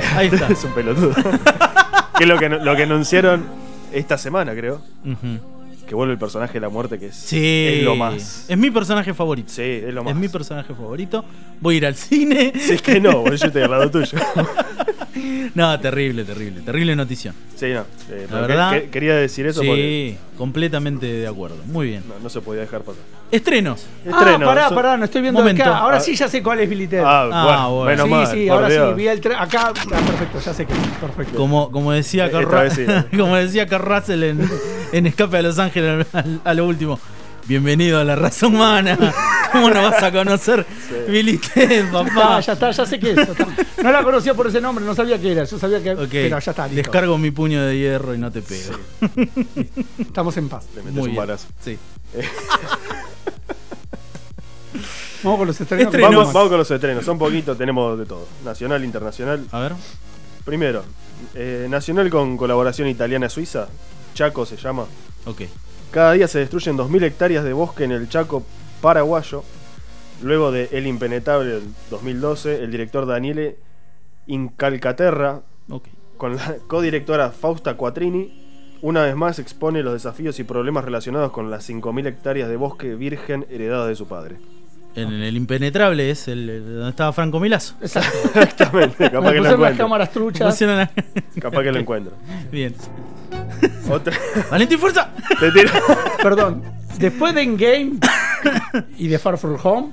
Ahí está. es un pelotudo. que es lo que, lo que anunciaron esta semana, creo. Ujú. Que vuelve el personaje de la muerte, que es, Sí. es lo más. Es mi personaje favorito. Sí, es lo más. Es mi personaje favorito. Voy a ir al cine. Si es que no, boludo, yo estoy al lado tuyo. No, terrible, terrible. Terrible notición. Sí, no. eh, pero verdad- que- que- quería decir eso porque Sí, completamente de acuerdo. Muy bien. no, no se podía dejar pasar. Estrenos. ah, pará, pará, no estoy viendo Momento. acá. Ahora Ah. sí ya sé cuál es Billy Ted. Ah, Ah, bueno, bueno. menos sí, mal. sí, ahora Dios. sí, vi el acá. Ah, perfecto, ya sé que perfecto. Como, como decía Carl vez sí. como decía Carl Russell en, en Escape a Los Ángeles a lo último. Bienvenido a la raza humana. ¿Cómo no vas a conocer Billy Ted, Ah, papá? ya está, ya sé que es. está. No la conocía por ese nombre, no sabía qué era. Yo sabía que. Ok, Pero ya está, listo. descargo mi puño de hierro y no te pego. Estamos en paz. Le metes Muy un bien. balazo. Sí. Vamos con los estrenos. Estrenos. Vamos, vamos con los estrenos. Son poquitos, tenemos de todo. Nacional, internacional. A ver. Primero, eh, Nacional con colaboración italiana-suiza. Chaco se llama. Ok. Cada día se destruyen 2.000 hectáreas de bosque en el Chaco paraguayo. Luego de El Impenetrable del 2012, el director Daniele Incalcaterra, Ok. con la codirectora Fausta Quattrini, una vez más expone los desafíos y problemas relacionados con las 5.000 hectáreas de bosque virgen heredadas de su padre. En el impenetrable es el, el- donde estaba Franco Milazo. Exacto. Exactamente, capaz Me que lo pusieron las encuentro. cámaras truchas. Capaz que lo encuentro. Bien. Otra. Valentín Fuerza. Te tiro. Perdón. Después de Endgame y de Far From Home.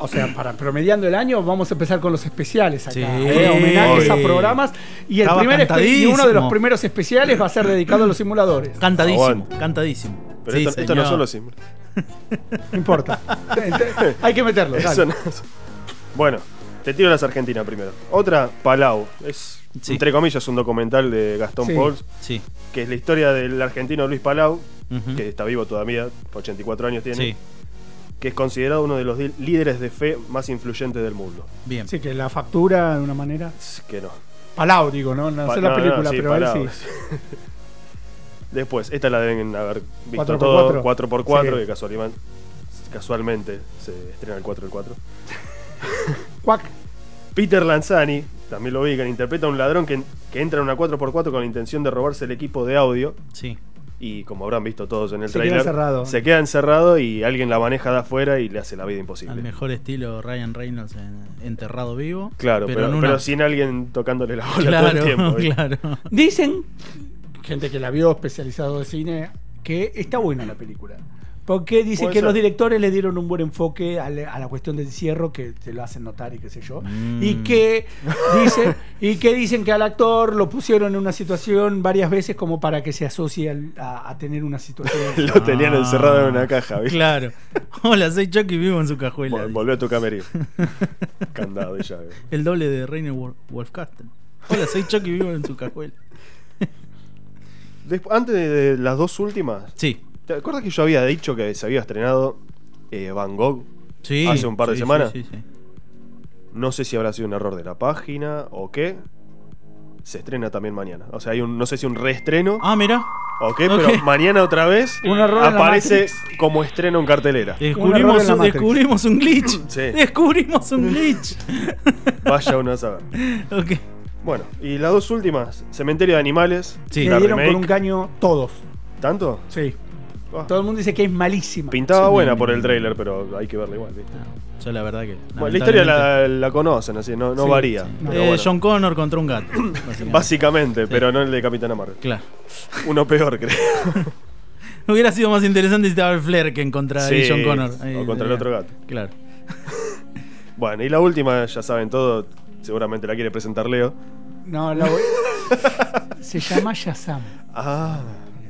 O sea, para promediando el año, vamos a empezar con los especiales acá. Sí, ¿eh? Homenajes a programas. Y, el Estaba primer y uno de los primeros especiales va a ser dedicado a los simuladores. Cantadísimo, Aguante. cantadísimo. Pero Sí, esto, esto no señor. solo simple. No importa. Hay que meterlo. dale. Bueno, te tiro las Argentinas primero. Otra, Palau. Es, Sí. entre comillas, un documental de Gastón Sí. Pauls, Sí. que es la historia del argentino Luis Palau, que está vivo todavía, 84 años tiene, Sí. que es considerado uno de los líderes de fe más influyentes del mundo. Bien. Sí, que la factura de una manera. Es que no. Palau, digo, ¿no? No Pa- sé la no, no, película, sí, pero él Palau. sí. Después, esta la deben haber visto Cuatro por todo, cuatro. 4x4, Sí. que casualmente, casualmente se estrena el 4 del 4. Cuac. Peter Lanzani, también lo ubican, interpreta a un ladrón que, que entra en una 4x4 con la intención de robarse el equipo de audio. Sí. Y como habrán visto todos en el Se queda trailer, encerrado. se queda encerrado y alguien la maneja de afuera y le hace la vida Al imposible. mejor estilo Ryan Reynolds en Enterrado Vivo. Claro, pero, en pero una- sin alguien tocándole la bola todo el tiempo. claro. Dicen, gente que la vio especializado de cine, que está buena la película. Porque dicen Puede que ser. los directores le dieron un buen enfoque a la, a la cuestión del encierro, que se lo hacen notar y qué sé yo. Mm. Y que dice, y que dicen que al actor lo pusieron en una situación varias veces como para que se asocie al- a, a tener una situación. Lo tenían Ah, encerrado en una caja, ¿viste? Claro. Hola, soy Chucky vivo en su cajuela. Vol- dice. Volvió a tu camerino. Candado y llave. El doble de Reiner Wolf-. Hola, soy Chucky vivo en su cajuela. Antes de, de las dos últimas, Sí. ¿Te acuerdas que yo había dicho que se había estrenado eh, Van Gogh? Sí. Hace un par de sí, semanas. Sí, sí, sí. No sé si habrá sido un error de la página o qué. Se estrena también mañana. O sea, hay un, no sé si un reestreno Ah, mira. ok. pero mañana otra vez Un error aparece como estreno en cartelera. Descubrimos, un, descubrimos un glitch. Sí. Descubrimos un glitch. Vaya uno a saber. ok. Bueno, y las dos últimas, Cementerio de Animales. Sí. Le la dieron remake. por un caño todos. ¿Tanto? Sí. Ah, Todo el mundo dice que es malísima. Pintaba Sí. buena por el trailer, pero hay que verla igual. ¿viste? Yo la verdad que. Bueno, la historia la, la conocen, así, no, no Sí, varía. Sí. Eh, bueno. John Connor contra un gato. básicamente. Básicamente, pero no el de Capitán Marvel. Claro. Uno peor, creo. Hubiera sido más interesante si estaba el Flair que en contra de John Connor. o contra el otro gato. Claro. Bueno, y la última, ya saben todo, seguramente la quiere presentar Leo. No, la voy- Se llama Shazam. Ah,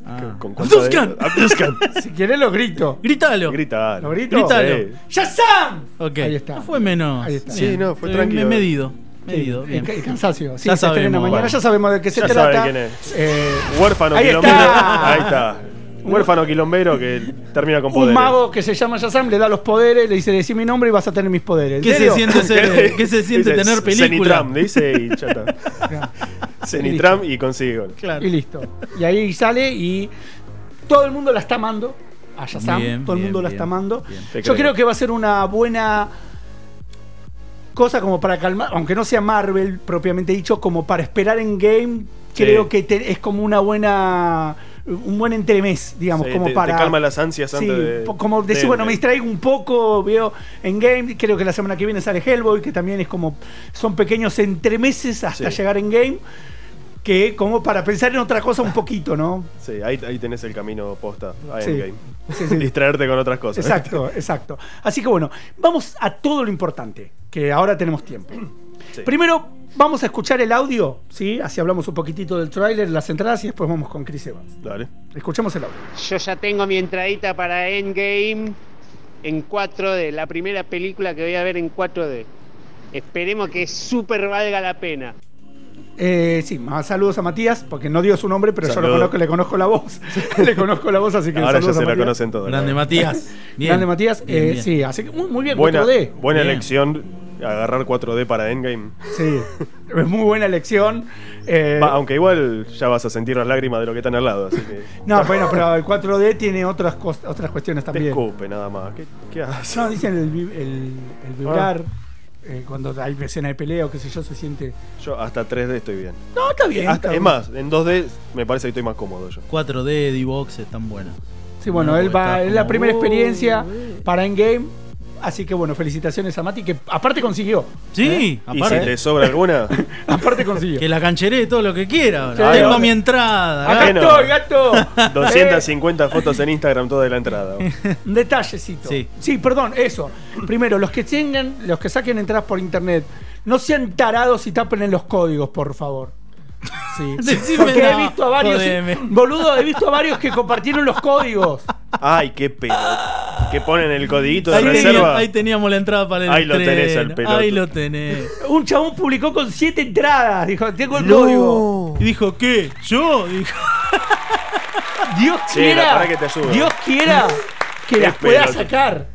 Ah. ¿con cuánto de- Abduzcan. Abduzcan. Si querés lo grito. Grítalo. Grita. ¿Lo grito? Grítalo. Sí. ¡Shazam! Ok. Ahí está. No fue menos. Ahí está. Sí, Bien. no, fue Eh, tranquilo. me- Medido. Medido. Bien. el, el cansancio. Sí, Ya se estrena sabemos, mañana, bueno. ya sabemos de qué se Ya trata. saben quién es. Eh, Huérfano Ahí quilombero. está. Ahí está. Un huérfano quilombero que termina con un poderes. mago que se llama Shazam le da los poderes, le dice decí mi nombre y vas a tener mis poderes. ¿En ¿Qué se serio? siente ser- ¿Qué se siente Dice, tener película? Cenitram, le dice y está. Cenitram y consigue gol. Claro. Y listo. Y ahí sale y todo el mundo la está amando. A Shazam, Bien, todo el bien, mundo la está amando. Yo creo. creo que va a ser una buena cosa como para calmar, aunque no sea Marvel propiamente dicho, como para esperar en game, Sí. creo que te- es como una buena un buen entremés, digamos, Sí, como te- te para calma las ansias Sí, antes de- po- como decir, de bueno, me distraigo un poco, veo en game, creo que la semana que viene sale Hellboy, que también es como son pequeños entremeses hasta Sí. llegar en game que como para pensar en otra cosa un poquito, ¿no? Sí, ahí, ahí tenés el camino posta a Sí. Endgame. Sí, sí. Distraerte con otras cosas. Exacto, exacto. Así que bueno, vamos a todo lo importante, que ahora tenemos tiempo. Sí. Primero, vamos a escuchar el audio, ¿sí? Así hablamos un poquitito del tráiler, las entradas y después vamos con Chris Evans. Dale. Escuchemos el audio. Yo ya tengo mi entradita para Endgame en 4D, la primera película que voy a ver en 4D. Esperemos que súper valga la pena. Eh, sí, más saludos a Matías, porque no dio su nombre, pero yo lo conozco, le conozco la voz. le conozco la voz, así que Ahora ya saludos se a la Matías. conocen todos. Grande. Matías. Bien. Grande Matías, Bien, eh, bien. sí, así que muy, muy bien, Buena, 4D. buena Bien. elección agarrar 4D para Endgame. Sí, es muy buena elección. Eh, Va, aunque igual ya vas a sentir las lágrimas de lo que están al lado, así que. no, bueno, pero el 4D tiene otras, otras cuestiones Te también. escupe nada más. ¿Qué, qué haces? No, dicen el, el, el vibrar, Ah. Eh, cuando hay escena de pelea o qué sé yo, se siente... Yo hasta 3D estoy bien. No, está bien. Hasta- está es bien. más, en 2D me parece que estoy más cómodo yo. 4D, D-Box están buenas. Sí, bueno, No, él va, es la primera "Oh, experiencia eh". para Endgame. Así que bueno, felicitaciones a Mati, que aparte consiguió. Sí, ¿Eh? Y si aparte. te sobra alguna, Aparte consiguió. Que la cancheré todo lo que quiera. ahora. Sí. Tengo mi entrada. Acá estoy, gato. 250 fotos en Instagram toda de la entrada. Un detallecito. Sí. perdón, eso. Primero, los que tengan, los que saquen entradas por internet, no sean tarados y tapen en los códigos, por favor. Sí. Decime Porque he no, visto a varios. jodeme. Boludo, he visto a varios que compartieron los códigos. Ay, qué pena. que ponen el codiguito de Ahí, reserva. ahí teníamos la entrada para el Ahí lo tenés al peloto. Ahí lo tenés. Un chabón publicó con siete entradas. Dijo, tengo el No. código. Y dijo, ¿qué? ¿Yo? Dijo, Dios Sí, quiera. la verdad que te. Dios quiera que Qué las pueda sacar.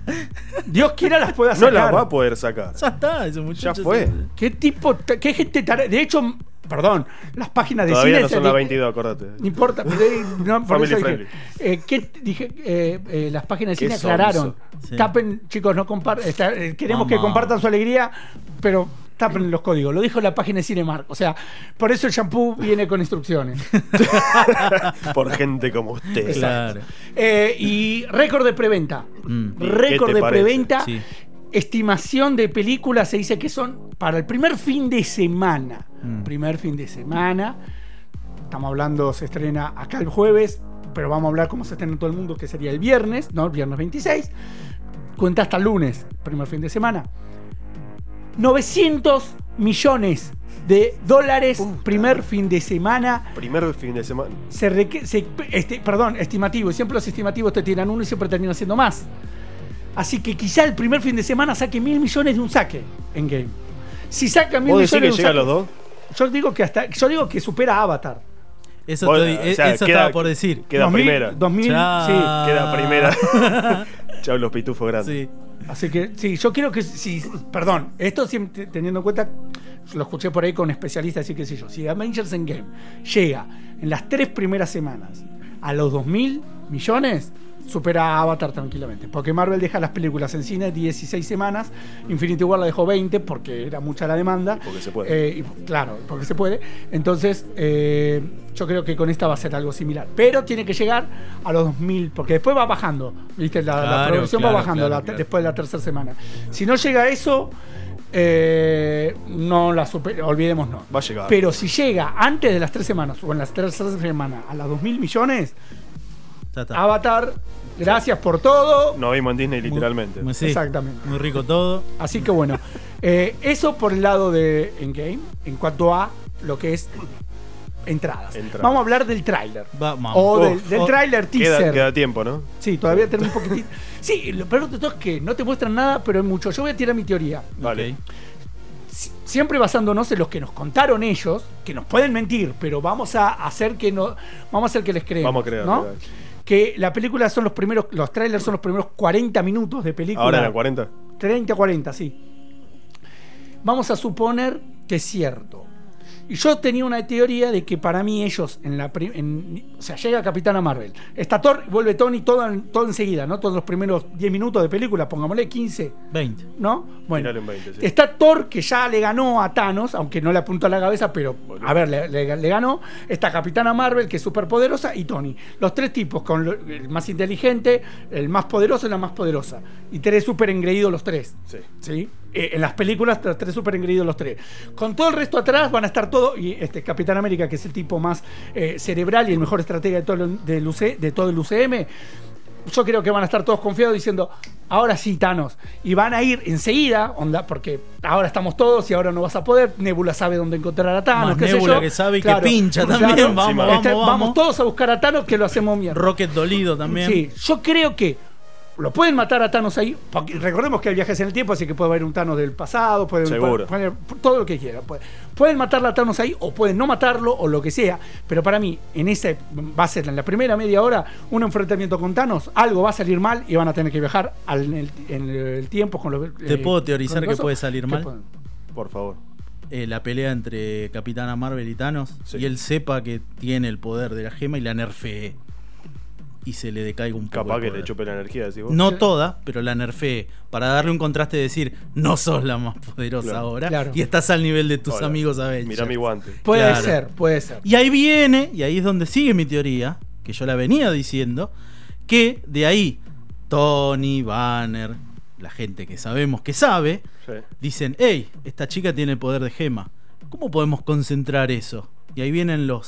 Dios quiera las pueda No sacar. la va a poder sacar. ya está, ese muchacho. Ya fue. ¿Qué tipo, qué gente De hecho, perdón, las páginas de Todavía cine. no son las di- 22, acordate. No importa, pero, no, por Family eso dije, friendly. eh, ¿qué dije? Eh, eh, las páginas de cine aclararon. Sí. Tapen, chicos, no compartan. queremos que compartan su alegría, pero tapen los códigos. Lo dijo la página de Cinemark. O sea, por eso el shampoo viene con instrucciones. Por gente como usted. Claro. Eh, y récord de preventa. Mm. ¿Y Récord qué te de parece? preventa. Sí. Estimación de películas se dice que son para el primer fin de semana. Mm. Primer fin de semana. Estamos hablando, se estrena acá el jueves, pero vamos a hablar cómo se estrena en todo el mundo, que sería el viernes, ¿no? El viernes 26. Cuenta hasta el lunes, primer fin de semana. 900 millones de dólares, primer fin de semana. Primer fin de semana. Se se- este, perdón, estimativo. Y siempre los estimativos te tiran uno y siempre terminan siendo más. Así que quizá el primer fin de semana saque mil millones de un saque en game. Si saca mil ¿Vos millones de que un llega a saque, los dos? Yo digo que hasta. Yo digo que supera a Avatar. Eso, Vos- estoy- o sea, eso queda- estaba por decir. Queda 2000, primera. 2000, Chao. sí. Queda primera. Chau, los pitufos grandes. Sí. Así que sí, yo creo que sí, perdón, esto siempre teniendo en cuenta, lo escuché por ahí con especialistas y qué sé yo, si Avengers Endgame llega en las tres primeras semanas a los 2.000 millones, supera a Avatar tranquilamente, porque Marvel deja las películas en cine 16 semanas, Infinity War la dejó 20 porque era mucha la demanda. Porque se puede. Eh, y, claro, porque se puede. Entonces, eh, yo creo que con esta va a ser algo similar. Pero tiene que llegar a los 2000, porque después va bajando. ¿Viste? La, la Claro, progresión claro, va bajando claro, la- claro. después de la tercera semana. Si no llega a eso, eh, no la super- olvidemos no. Va a llegar. Pero si llega antes de las tres semanas o en las terceras semanas a las 2.000 millones. Avatar, gracias por todo. Nos vimos en Disney literalmente. Muy- sí, Exactamente. Muy rico todo. Así que bueno, eh, eso por el lado de Endgame, en cuanto a lo que es entradas. Entradas. Vamos a hablar del tráiler. Vamos. O del, Uf, del tráiler Queda, teaser. queda tiempo, ¿no? Sí, todavía tenemos un poquitito. Sí, lo peor de todo es que no te muestran nada, pero hay mucho. Yo voy a tirar mi teoría. Vale. Ok. Si- Siempre basándonos en los que nos contaron ellos, que nos pueden mentir, pero vamos a hacer que no, vamos a hacer que les creemos. Vamos a creer, ¿no? creer. Que la película son los primeros, los trailers son los primeros 40 minutos de película. Ahora en la 40. 30, 40, sí. Vamos a suponer que es cierto. Y yo tenía una teoría de que para mí ellos, en la en- o sea, llega Capitana Marvel, está Thor, vuelve Tony todo, en- todo enseguida, ¿no? Todos los primeros 10 minutos de película, pongámosle 15, 20. ¿no? Bueno, Tirale en 20, sí. está Thor que ya le ganó a Thanos, aunque no le apuntó a la cabeza, pero Bueno. a ver, le, le- le ganó. Está Capitana Marvel, que es súper poderosa, y Tony. Los tres tipos, con lo- el más inteligente, el más poderoso y la más poderosa. Y tres súper engreídos los tres. Sí. ¿Sí? Eh, en las películas, los tres súper engreídos los tres. Con todo el resto atrás van a estar todos. Y este Capitán América, que es el tipo más eh, cerebral y el mejor estratega de todo, el, UC de todo el UCM. Yo creo que van a estar todos confiados diciendo, ahora sí, Thanos. Y van a ir enseguida, onda, porque ahora estamos todos y ahora no vas a poder. Nebula sabe dónde encontrar a Thanos. Más qué sé Nebula yo. que sabe y que pincha también. Vamos, Encima. vamos, Este, vamos. todos a buscar a Thanos que lo hacemos mierda. Rocket dolido también. Sí, yo creo que lo pueden matar a Thanos ahí. Porque recordemos que hay viajes en el tiempo, así que puede haber un Thanos del pasado, puede Seguro. puede- puede- todo lo que quiera. Puede- pueden matarla a Thanos ahí o pueden no matarlo o lo que sea. Pero para mí, en ese va a ser en la primera media hora un enfrentamiento con Thanos. Algo va a salir mal y van a tener que viajar al- en, el, en el tiempo con los. Te puedo teorizar que puede salir mal. pueden- Por favor. Eh, la pelea entre Capitana Marvel y Thanos. Sí. Y él sepa que tiene el poder de la gema y la nerfee. Y se le decaiga un poco. Capaz el que le chupe la energía, decís vos. No toda, pero la nerfee. Para darle un contraste de decir, no sos la más poderosa Claro. ahora. Claro. Y estás al nivel de tus Hola. amigos Avengers. Mirá mi guante. Puede Claro. ser, puede ser. Y ahí viene, y ahí es donde sigue mi teoría, que yo la venía diciendo, que de ahí Tony, Banner, la gente que sabemos que sabe, Sí. dicen, hey, esta chica tiene el poder de gema. ¿Cómo podemos concentrar eso? Y ahí vienen los...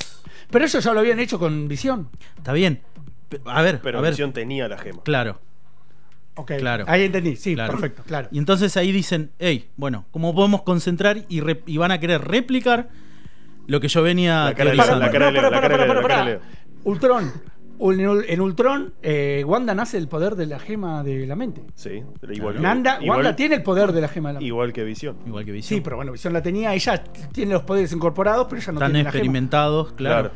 Pero ellos ya lo habían hecho con visión. Está bien. A ver, Pero a ver. Visión tenía la gema. Claro. Ok, Claro. ahí entendí. Sí, Claro. perfecto, claro. Y entonces ahí dicen, hey, bueno, ¿cómo podemos concentrar y, re- y van a querer replicar lo que yo venía teorizando? Ultron, En, Ul- en Ultron, eh, Wanda nace el poder de la gema de la mente. Sí, igual, Nanda, igual, Wanda tiene el poder de la gema de la mente. igual que Visión. Igual que Visión. Sí, pero bueno, Visión la tenía, ella tiene los poderes incorporados, pero ella no Están tiene la gema. experimentados, claro.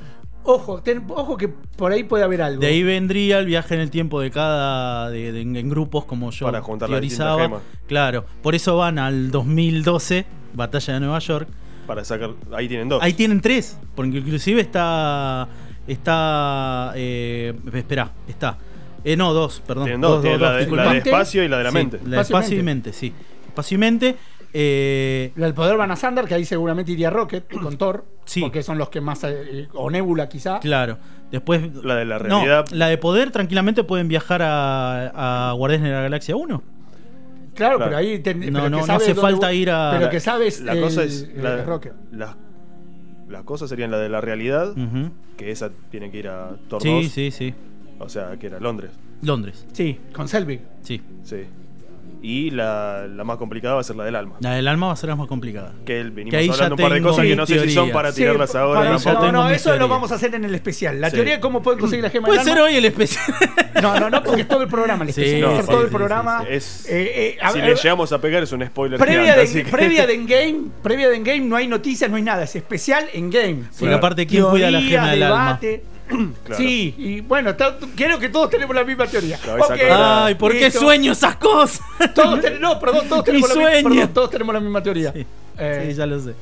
Ojo, ten- ojo que por ahí puede haber algo. De ahí vendría el viaje en el tiempo de cada. de- de- en grupos, como yo Para juntar teorizaba. gemas. Claro, por eso van al 2012, Batalla de Nueva York. Para sacar. Ahí tienen dos. Ahí tienen tres, porque inclusive está. Está. Eh, espera, está. Eh, no, dos, perdón. Tienen dos, tienen la, de, la de disculpame. espacio y la de la Sí, mente. La de espacio y mente, sí. Espacio y mente. Eh, El poder Van a Sander, que ahí seguramente iría Rocket con Thor. Sí. Porque son los que más. eh, o Nebula, quizá. claro. Después. La de la no, realidad. la de poder tranquilamente pueden viajar a, a Guardianes de la Galaxia 1. Claro, Claro. pero ahí. ten- No, pero no, no hace dónde- falta ir a- Pero que sabes. La el- cosa es. el La, Rocket. las, las cosas serían la de la realidad. Que esa tiene que ir a Thor Sí, 2. sí, sí. O sea, que era Londres. Londres, Sí, con Selvig. sí. Sí. Y la, la más complicada va a ser la del alma. La del alma va a ser la más complicada. Que él venimos Que ahí ya hablando un par de cosas que no sé si son para Sí, tirarlas para- ahora. ya no, no, eso lo vamos a hacer en el especial. La Sí. teoría de cómo pueden conseguir la gema Puede del ser alma. hoy el especial. No, no, no, porque es todo el programa el Sí, especial. no, sí, todo el programa. sí, sí. Es- Eh, eh, a si le llegamos a pegar es un spoiler Previa gigante, de, así que- previa de Endgame, previa de Endgame no hay noticias, no hay nada, es especial Endgame. Porque aparte, ¿quién cuida la gema del alma? Claro. Sí, y bueno, creo que todos tenemos la misma teoría. Ay, ¿por qué listo. sueño esas cosas? Todos ten- no, perdón, todos tenemos, la, perdón, todos tenemos la misma teoría. Sí. Eh, Sí, ya lo sé.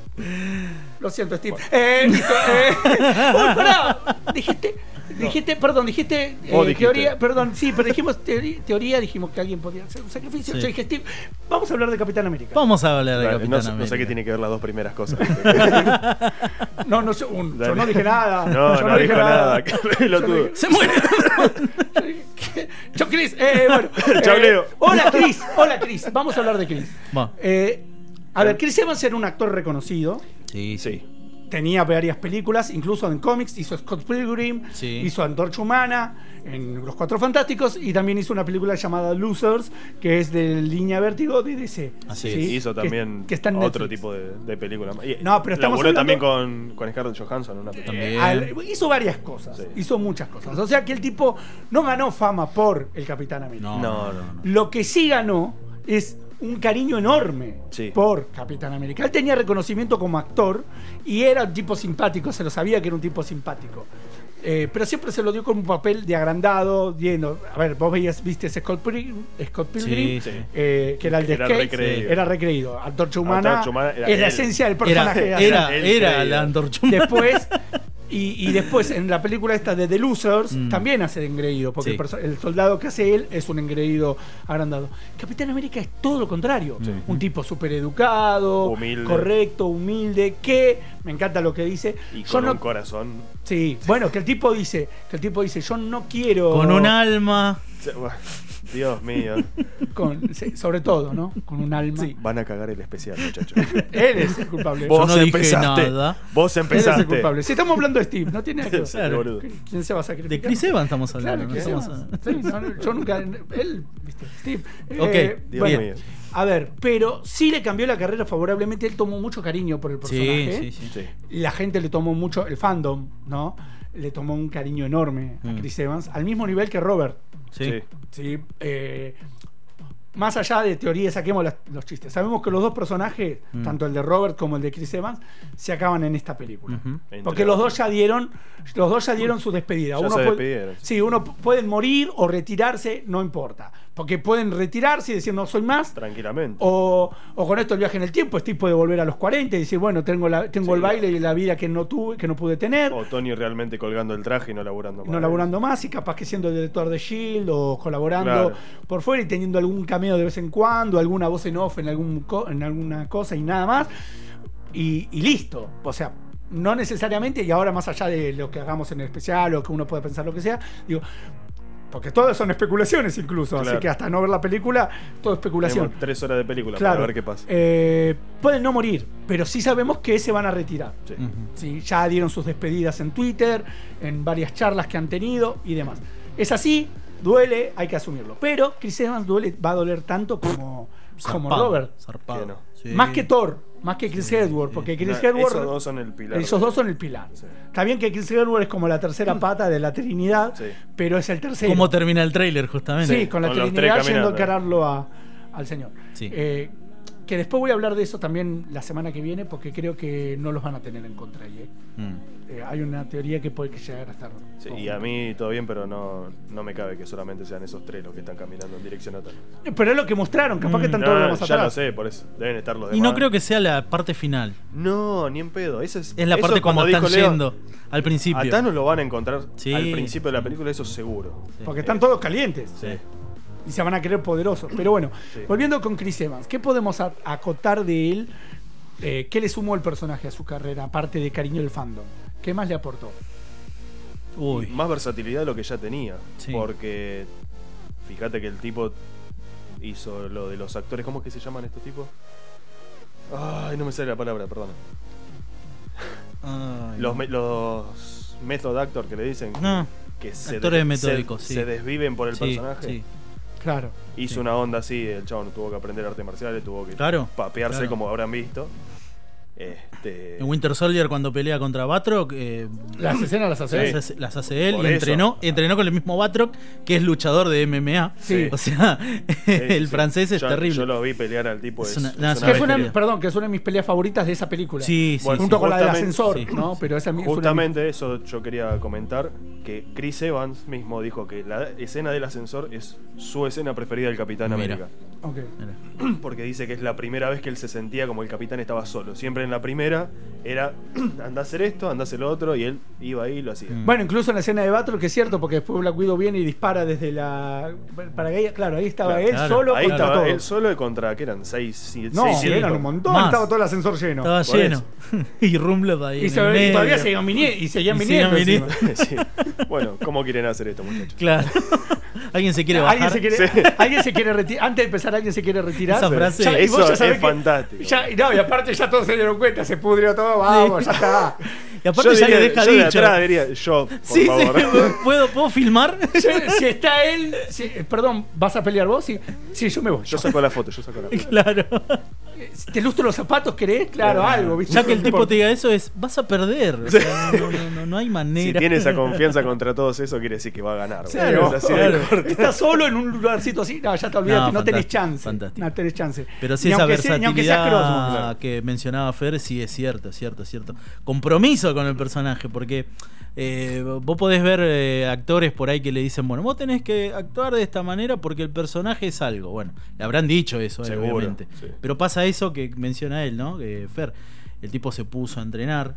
Lo siento, Steve. Eh, listo, eh. Uy, pará. Dijiste, dijiste, perdón, dijiste eh, dijiste. teoría, perdón, sí, pero dijimos teoría, teoría, dijimos que alguien podía hacer un sacrificio. Sí. Yo dije, Steve, vamos a hablar de Capitán América. Vamos a hablar de Dale, Capitán no, sé- no América. sé qué tiene que ver las dos primeras cosas. No, no, yo, un- yo Dale. no dije nada. No, yo no, dijo nada. Qué pelotudo. Se muere. Yo, Chris, eh, bueno. Chao, eh, Leo. Hola, Chris. Hola, Chris. Vamos a hablar de. Eh, a ver, Chris Evans era un actor reconocido. Sí, sí. Tenía varias películas, incluso en cómics. Hizo Scott Pilgrim, Sí. hizo Antorcha Humana, en Los Cuatro Fantásticos. Y también hizo una película llamada Losers, que es de línea vértigo de DC. Así ¿sí? Hizo también que está en otro tipo de, de película. Y No, pero estamos hablando- también con, con Scarlett Johansson una película. Al- hizo varias cosas, Sí. hizo muchas cosas. O sea que el tipo no ganó fama por el Capitán América. No, no. no. Lo que sí ganó es un cariño enorme Sí. por Capitán América. Él tenía reconocimiento como actor y era un tipo simpático, se lo sabía que era un tipo simpático. Eh, pero siempre se lo dio con un papel de agrandado, yendo. A ver, vos veías, viste Scott Pilgrim, Scott Pilgrim Sí, sí. eh, que era el de Era skate, recreído. era recreído. Antorcha Humana, Antorcha Humana era es la esencia del Era, personaje. de era, él era creía. la antorcha humana. Después, y, y después en la película esta de The Losers, Mm. también hace de engreído, porque Sí. el, soldado que hace él es un engreído agrandado. Capitán América es todo lo contrario. Sí. Un tipo súper educado, Humilde. correcto, humilde, que me encanta lo que dice. Y con no- un corazón. Sí, bueno, que el tipo dice, que el tipo dice, yo no quiero. Con un alma. Dios mío. con- sí, sobre todo, ¿no? Con un alma. Van a cagar el especial, muchachos. Él es el culpable. Vos- Vos no dije empezaste. nada. Vos Él es el empezaste. culpable. Si estamos hablando de Steve, no tiene nada que ver. Sí, Claro. ¿Quién se va a sacrificar? De Chris Evans estamos hablando. Claro, no Chris estamos Evans. a- Sí, no, no, yo nunca. Él, viste, Steve. Ok, Eh, Dios bueno, mío. A ver, pero sí le cambió la carrera favorablemente. Él tomó mucho cariño por el personaje. sí, sí. Sí. La gente le tomó mucho, el fandom, ¿no? Le tomó un cariño enorme a Mm. Chris Evans, al mismo nivel que Robert. Sí. Sí. ¿sí? Eh, más allá de teoría, saquemos los chistes. Sabemos que los dos personajes, Mm. tanto el de Robert como el de Chris Evans, se acaban en esta película. Porque los dos ya dieron, los dos ya dieron su despedida. Ya uno se puede, sí, uno pueden morir o retirarse, no importa. Porque pueden retirarse y decir no soy más. Tranquilamente. O, o con esto el viaje en el tiempo, Steve puede volver a los 40 y decir, bueno, tengo, la, tengo Sí. el baile y la vida que no tuve, que no pude tener, O Tony realmente colgando el traje y no laburando más. no laburando más y capaz que siendo el director de Shield o colaborando Claro. por fuera y teniendo algún cameo de vez en cuando, alguna voz en off en, algún co- en alguna cosa y nada más. Y, y listo. O sea, no necesariamente, y ahora más allá de lo que hagamos en el especial o que uno pueda pensar lo que sea, digo, porque todas son especulaciones incluso, así que hasta no ver la película, todo especulación. Tenemos tres horas de película Claro. para ver qué pasa. Eh, pueden no morir, pero sí sabemos que se van a retirar. Sí, ya dieron sus despedidas en Twitter, en varias charlas que han tenido y demás. Es así, duele, hay que asumirlo. Pero Chris Evans duele, va a doler tanto como, como Robert. zarpado. Que no. Sí. Más que Thor, más que Chris Edward, porque Chris No, Edward. esos dos son el pilar. Esos dos son el pilar. Está bien que Chris Edward es como la tercera pata de la Trinidad, Sí. pero es el tercero. ¿Cómo termina el tráiler, justamente? Sí, con la Con Trinidad yendo a encararlo a- al señor. Sí. Eh, que después voy a hablar de eso también la semana que viene, porque creo que no los van a tener en contra ahí. ¿eh? Mm. Eh, hay una teoría que puede que llegar a estar. Sí, y a mí todo bien, pero no, no me cabe que solamente sean esos tres los que están caminando en dirección a tal. Pero es lo que mostraron, capaz que están No, todos los más ya lo sé, por eso. Deben estar los Y demás. no creo que sea la parte final. No, ni en pedo. Eso es, Es la parte cuando como están Leo, yendo al principio. A Thanos lo van a encontrar Sí. al principio de la película, eso seguro. Porque están todos calientes. Sí. Y se van a creer poderosos. Pero bueno, Sí. volviendo con Chris Evans, ¿qué podemos acotar de él? Eh, ¿Qué le sumó el personaje a su carrera, aparte de cariño del fandom? ¿Qué más le aportó? Uy. Más versatilidad de lo que ya tenía. Sí. Porque fíjate que el tipo hizo lo de los actores. ¿Cómo es que se llaman estos tipos? Ay, no me sale la palabra, perdón. Ay, Los, me- los method actor que le dicen. No. Que se, Actores metódicos, sí. se desviven por el Sí, personaje. sí. Claro. Hizo Sí. una onda así, el chabón tuvo que aprender artes marciales, tuvo que Claro, papearse claro. como habrán visto. Este, En Winter Soldier cuando pelea contra Batroc, eh, Las escenas las hace. Sí. él. las, hace, él y entrenó, entrenó con el mismo Batroc, que es luchador de MMA. Sí. O sea, sí, el sí. francés es Yo- terrible. Yo lo vi pelear al tipo. Es una- es no, es una Que una fue una- bestia. perdón, que es una de mis peleas favoritas de esa película. Sí, sí, Bueno, sí. Junto con la del ascensor, sí. ¿no? Pero esa una Justamente eso yo quería comentar, que Chris Evans mismo dijo que la escena del ascensor es su escena preferida del Capitán Mira. América. Ok. Mira. Porque dice que es la primera vez que él se sentía como el capitán estaba solo. Siempre en la primera era, anda a hacer esto, anda a hacer lo otro, y él iba ahí y lo hacía. Bueno, incluso en la escena de Battle, que es cierto, porque después Black Widow viene y dispara desde la. Para que ella- claro, ahí estaba Claro, él claro. solo Ahí contra todos. él solo y contra, que eran? Seis, siete, No, seis, eran un montón, Más. estaba todo el ascensor lleno. Estaba lleno. y Rumble ahí. y, se- y todavía seguían viniendo. Y seguían viniendo. Sí. Bueno, ¿cómo quieren hacer esto, muchachos? Claro. ¿Alguien se quiere bajar? ¿Alguien se quiere, Sí. alguien se quiere retirar. Antes de empezar, alguien se quiere retirar. Esa frase- Ya- y Eso ya es que- fantástico. ya- y no, y aparte ya todos se dieron cuenta, se pudrió todo, vamos, ya está. Y aparte yo ya diría- le deja yo de dicho. atrás diría, yo, por sí, favor. sí, ¿puedo, ¿puedo filmar? Si, si está él, si- perdón, ¿vas a pelear vos? Sí, sí yo me voy. Yo saco la foto, yo saco la foto. claro. ¿Te lustro los zapatos, querés? Claro, algo, ¿viste? Ya que el tipo te diga eso es, vas a perder. O sea, no, no, no, no hay Si manera. tiene esa confianza contra todos eso, quiere decir que va a ganar. Claro, claro. Estás solo en un lugarcito así, no, ya te olvidaste, no, No, tenés chance. fantástico. No tenés chance. Pero sí, Ni esa sea- versatilidad que mencionaba Fer, sí es cierto, es cierto, es cierto. Compromiso con el personaje, porque eh, vos podés ver eh, actores por ahí que le dicen, bueno, vos tenés que actuar de esta manera porque el personaje es algo. Bueno, le habrán dicho eso, eh, Seguro, obviamente. sí. Pero pasa eso que menciona él, ¿no? Que Fer, el tipo se puso a entrenar,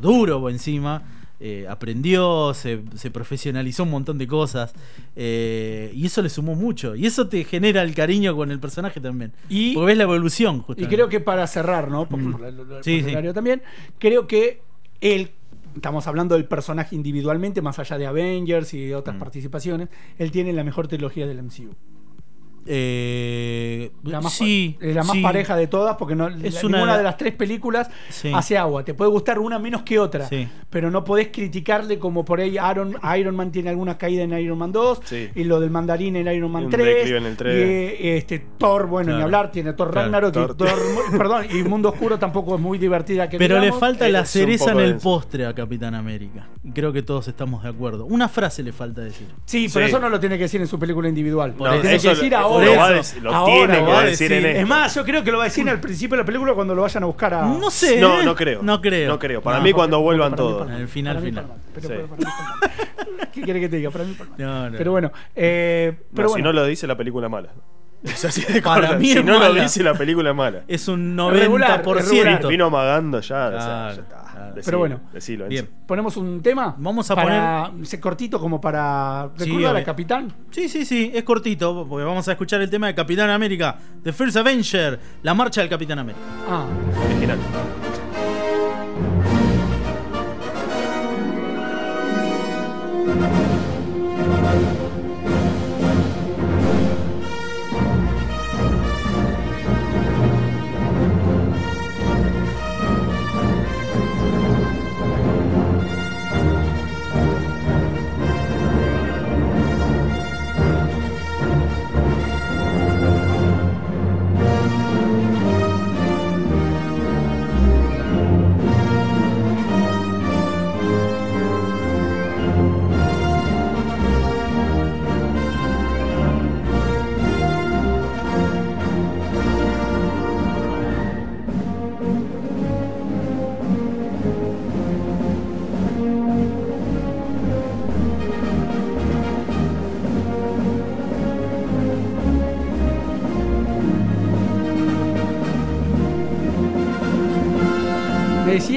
duro encima. eh, aprendió, se, se profesionalizó un montón de cosas eh, y eso le sumó mucho y eso te genera el cariño con el personaje también Y- porque ves la evolución Y justamente. creo que para cerrar, ¿no? Porque Mm. por por Sí, sí. también, creo que él, estamos hablando del personaje individualmente, más allá de Avengers y de otras Mm. participaciones, él tiene la mejor trilogía del MCU. Eh, La más, sí, la más sí. pareja de todas, porque no, Es la- una- ninguna de las tres películas Sí. hace agua. Te puede gustar una menos que otra, Sí. pero no podés criticarle como por ahí Iron, Iron Man tiene alguna caída en Iron Man 2, Sí. y lo del mandarín en Iron Y Man un 3, declive en el 3. y este, Thor, bueno, ni hablar, tiene Thor Claro, Ragnarok, y Thor- Thor- perdón, y Mundo Oscuro tampoco es muy divertida que Pero le falta la cereza en el postre a Capitán América. Y creo que todos estamos de acuerdo. Una frase le falta decir. Sí, pero Sí. eso no lo tiene que decir en su película individual. Eso. tiene que decir lo- ahora. lo va a decir- lo Ahora, tiene que lo va a decir en esto. Es más, yo creo que lo va a decir al principio de la película cuando lo vayan a buscar a. No sé. No, ¿eh? no creo. No creo. No creo. Para No. mí cuando vuelvan para mí todos. En el final, Para mí final. Sí. para mí. ¿Qué quiere que te diga? Para mí. No, no. Pero bueno, eh, pero No, bueno. Si no lo dice, la película es mala. Es así de Para corta. mí si es no mala. lo dice, la película es mala. Es un Regular, 90%. regular. Vino amagando ya. o sea, ya está. claro. Decilo, Pero bueno. decilo, Bien. Ponemos un tema. Vamos a para, ese cortito como para Sí, recordar al capitán. Sí, sí, sí, es cortito, porque vamos a escuchar el tema de Capitán América, The First Avenger, la marcha del Capitán América. Ah, Original.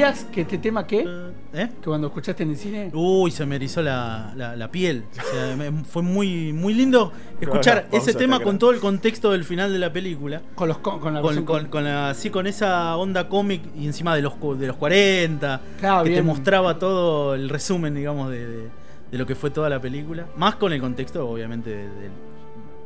Decías que este tema qué? ¿Eh? Que cuando escuchaste en el cine. Uy, se me erizó la, la- la piel. O sea, me- fue muy, muy lindo escuchar ese tema con todo el contexto del final de la película. Con los con, con la Con, versión con, con- con la- así, con esa onda cómic y encima de los, cu- de los 40, Claro, que te bien. mostraba todo el resumen, digamos, de, de- de lo que fue toda la película. Más con el contexto, obviamente, de- del,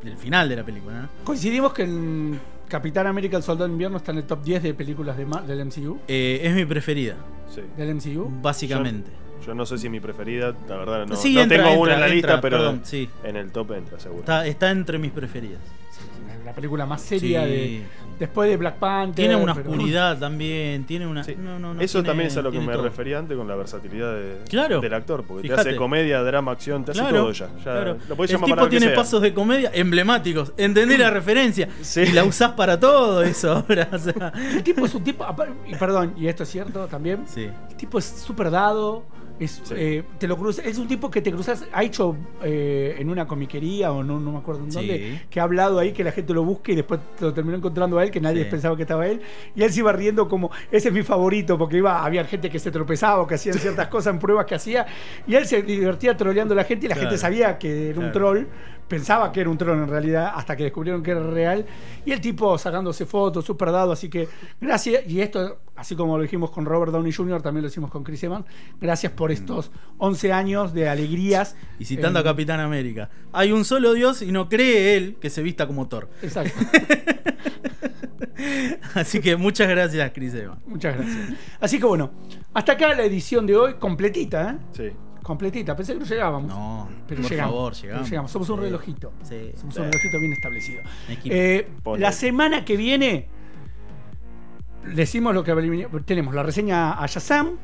del final de la película. ¿no? Coincidimos que en Capitán América el Soldado de Invierno está en el top 10 de películas de Mar- del MCU. Eh, es mi preferida, Sí. Del MCU. básicamente. Yo no sé si es mi preferida, la verdad no, Sí, no entra, tengo una en entra, la lista, entra, pero perdón, sí. en el top entra, seguro. Está, está entre mis preferidas. La película más seria Sí, de. Después de Black Panther. Tiene una pero- oscuridad también, tiene una... Sí. no, no, no, Eso tiene- también es a lo que me todo. refería antes con la versatilidad de- Claro. del actor, porque te hace comedia, drama, acción, te hace todo ya. ya claro. Lo podés El llamar tipo para tiene pasos de comedia emblemáticos. Entendí la referencia. Sí. Y la usás para todo eso ahora. o sea. El tipo es un tipo. Y perdón, y esto es cierto también. Sí. El tipo es súper dado. Es, Sí. eh, te lo es un tipo que te cruzas, ha hecho eh, en una comiquería o no, no me acuerdo en Sí. dónde, que ha hablado ahí que la gente lo busque y después lo terminó encontrando a él, que nadie Sí. pensaba que estaba él. Y él se iba riendo como, ese es mi favorito, porque iba, había gente que se tropezaba o que hacían ciertas cosas en pruebas que hacía. Y él se divertía troleando a la gente y la Claro. gente sabía que era un troll. Pensaba que era un troll en realidad, hasta que descubrieron que era real. Y el tipo sacándose fotos, súper dado. Así que gracias. Y esto, así como lo dijimos con Robert Downey Jr., también lo hicimos con Chris Evans. Gracias por estos 11 años de alegrías. Y citando Eh, a Capitán América. Hay un solo Dios y no cree él que se vista como Thor. Exacto. Así que muchas gracias, Chris Evans. Muchas gracias. Así que bueno, hasta acá la edición de hoy, completita, ¿eh? Sí. Completita. Pensé que no llegábamos. No, Pero por llegamos, favor, pero llegamos. Somos un relojito. Sí. Somos un relojito bien establecido. Eh, la semana que viene decimos lo que tenemos la reseña a Shazam.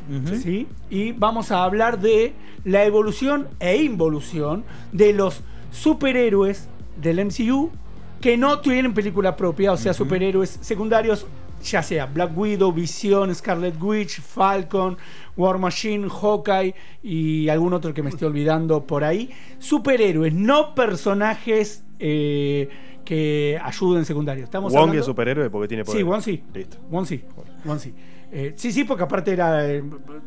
Y vamos a hablar de la evolución e involución de los superhéroes del MCU que no tienen película propia, o sea, superhéroes secundarios, ya sea Black Widow, Visión, Scarlet Witch, Falcon, War Machine, Hawkeye y algún otro que me estoy olvidando por ahí. Superhéroes, no personajes eh, que ayuden secundarios. Estamos Wong hablando- es superhéroe porque tiene poder. Sí, Wong sí. Listo. Wong sí. Wong sí. Eh, sí, sí, porque aparte era, eh,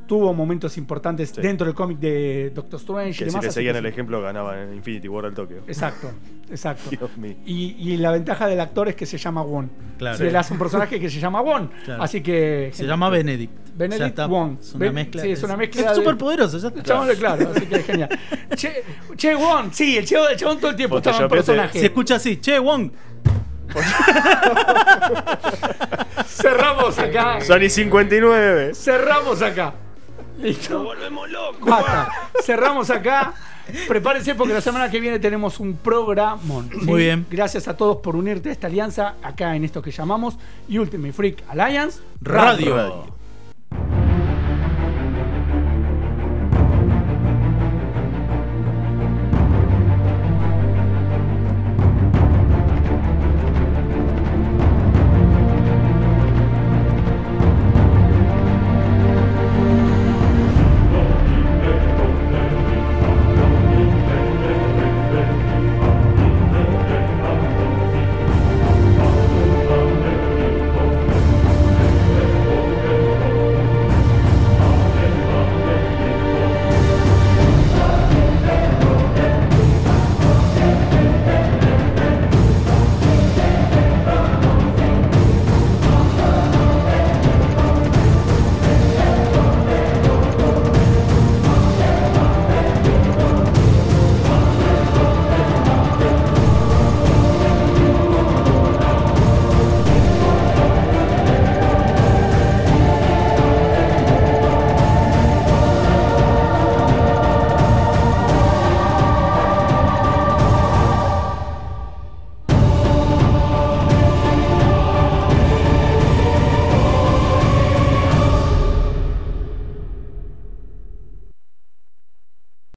tuvo momentos importantes Sí. dentro del cómic de Doctor Strange y Que si demás. le así seguían que el sí. ejemplo ganaba en Infinity War al Tokio. Exacto, exacto. Dios mío. Y, y la ventaja del actor es que se llama Wong. Claro. Se le hace un personaje que se llama Wong. Claro. Así que. Se llama Benedict. Benedict Ya está. Wong. Es una Ben- mezcla. sí, es una mezcla Es súper poderoso, ya está. Chabón, claro, así que genial. Che, che Wong, sí, el chabón, todo el tiempo estaba en Photoshopeate. personaje. Se escucha así, che, Wong. Cerramos acá. Sony 59. Cerramos acá. Listo. volvemos locos. Cerramos acá. Prepárense porque la semana que viene tenemos un programón. ¿sí? Muy bien. Gracias a todos por unirte a esta alianza acá en esto que llamamos Ultimate Freak Alliance Radio.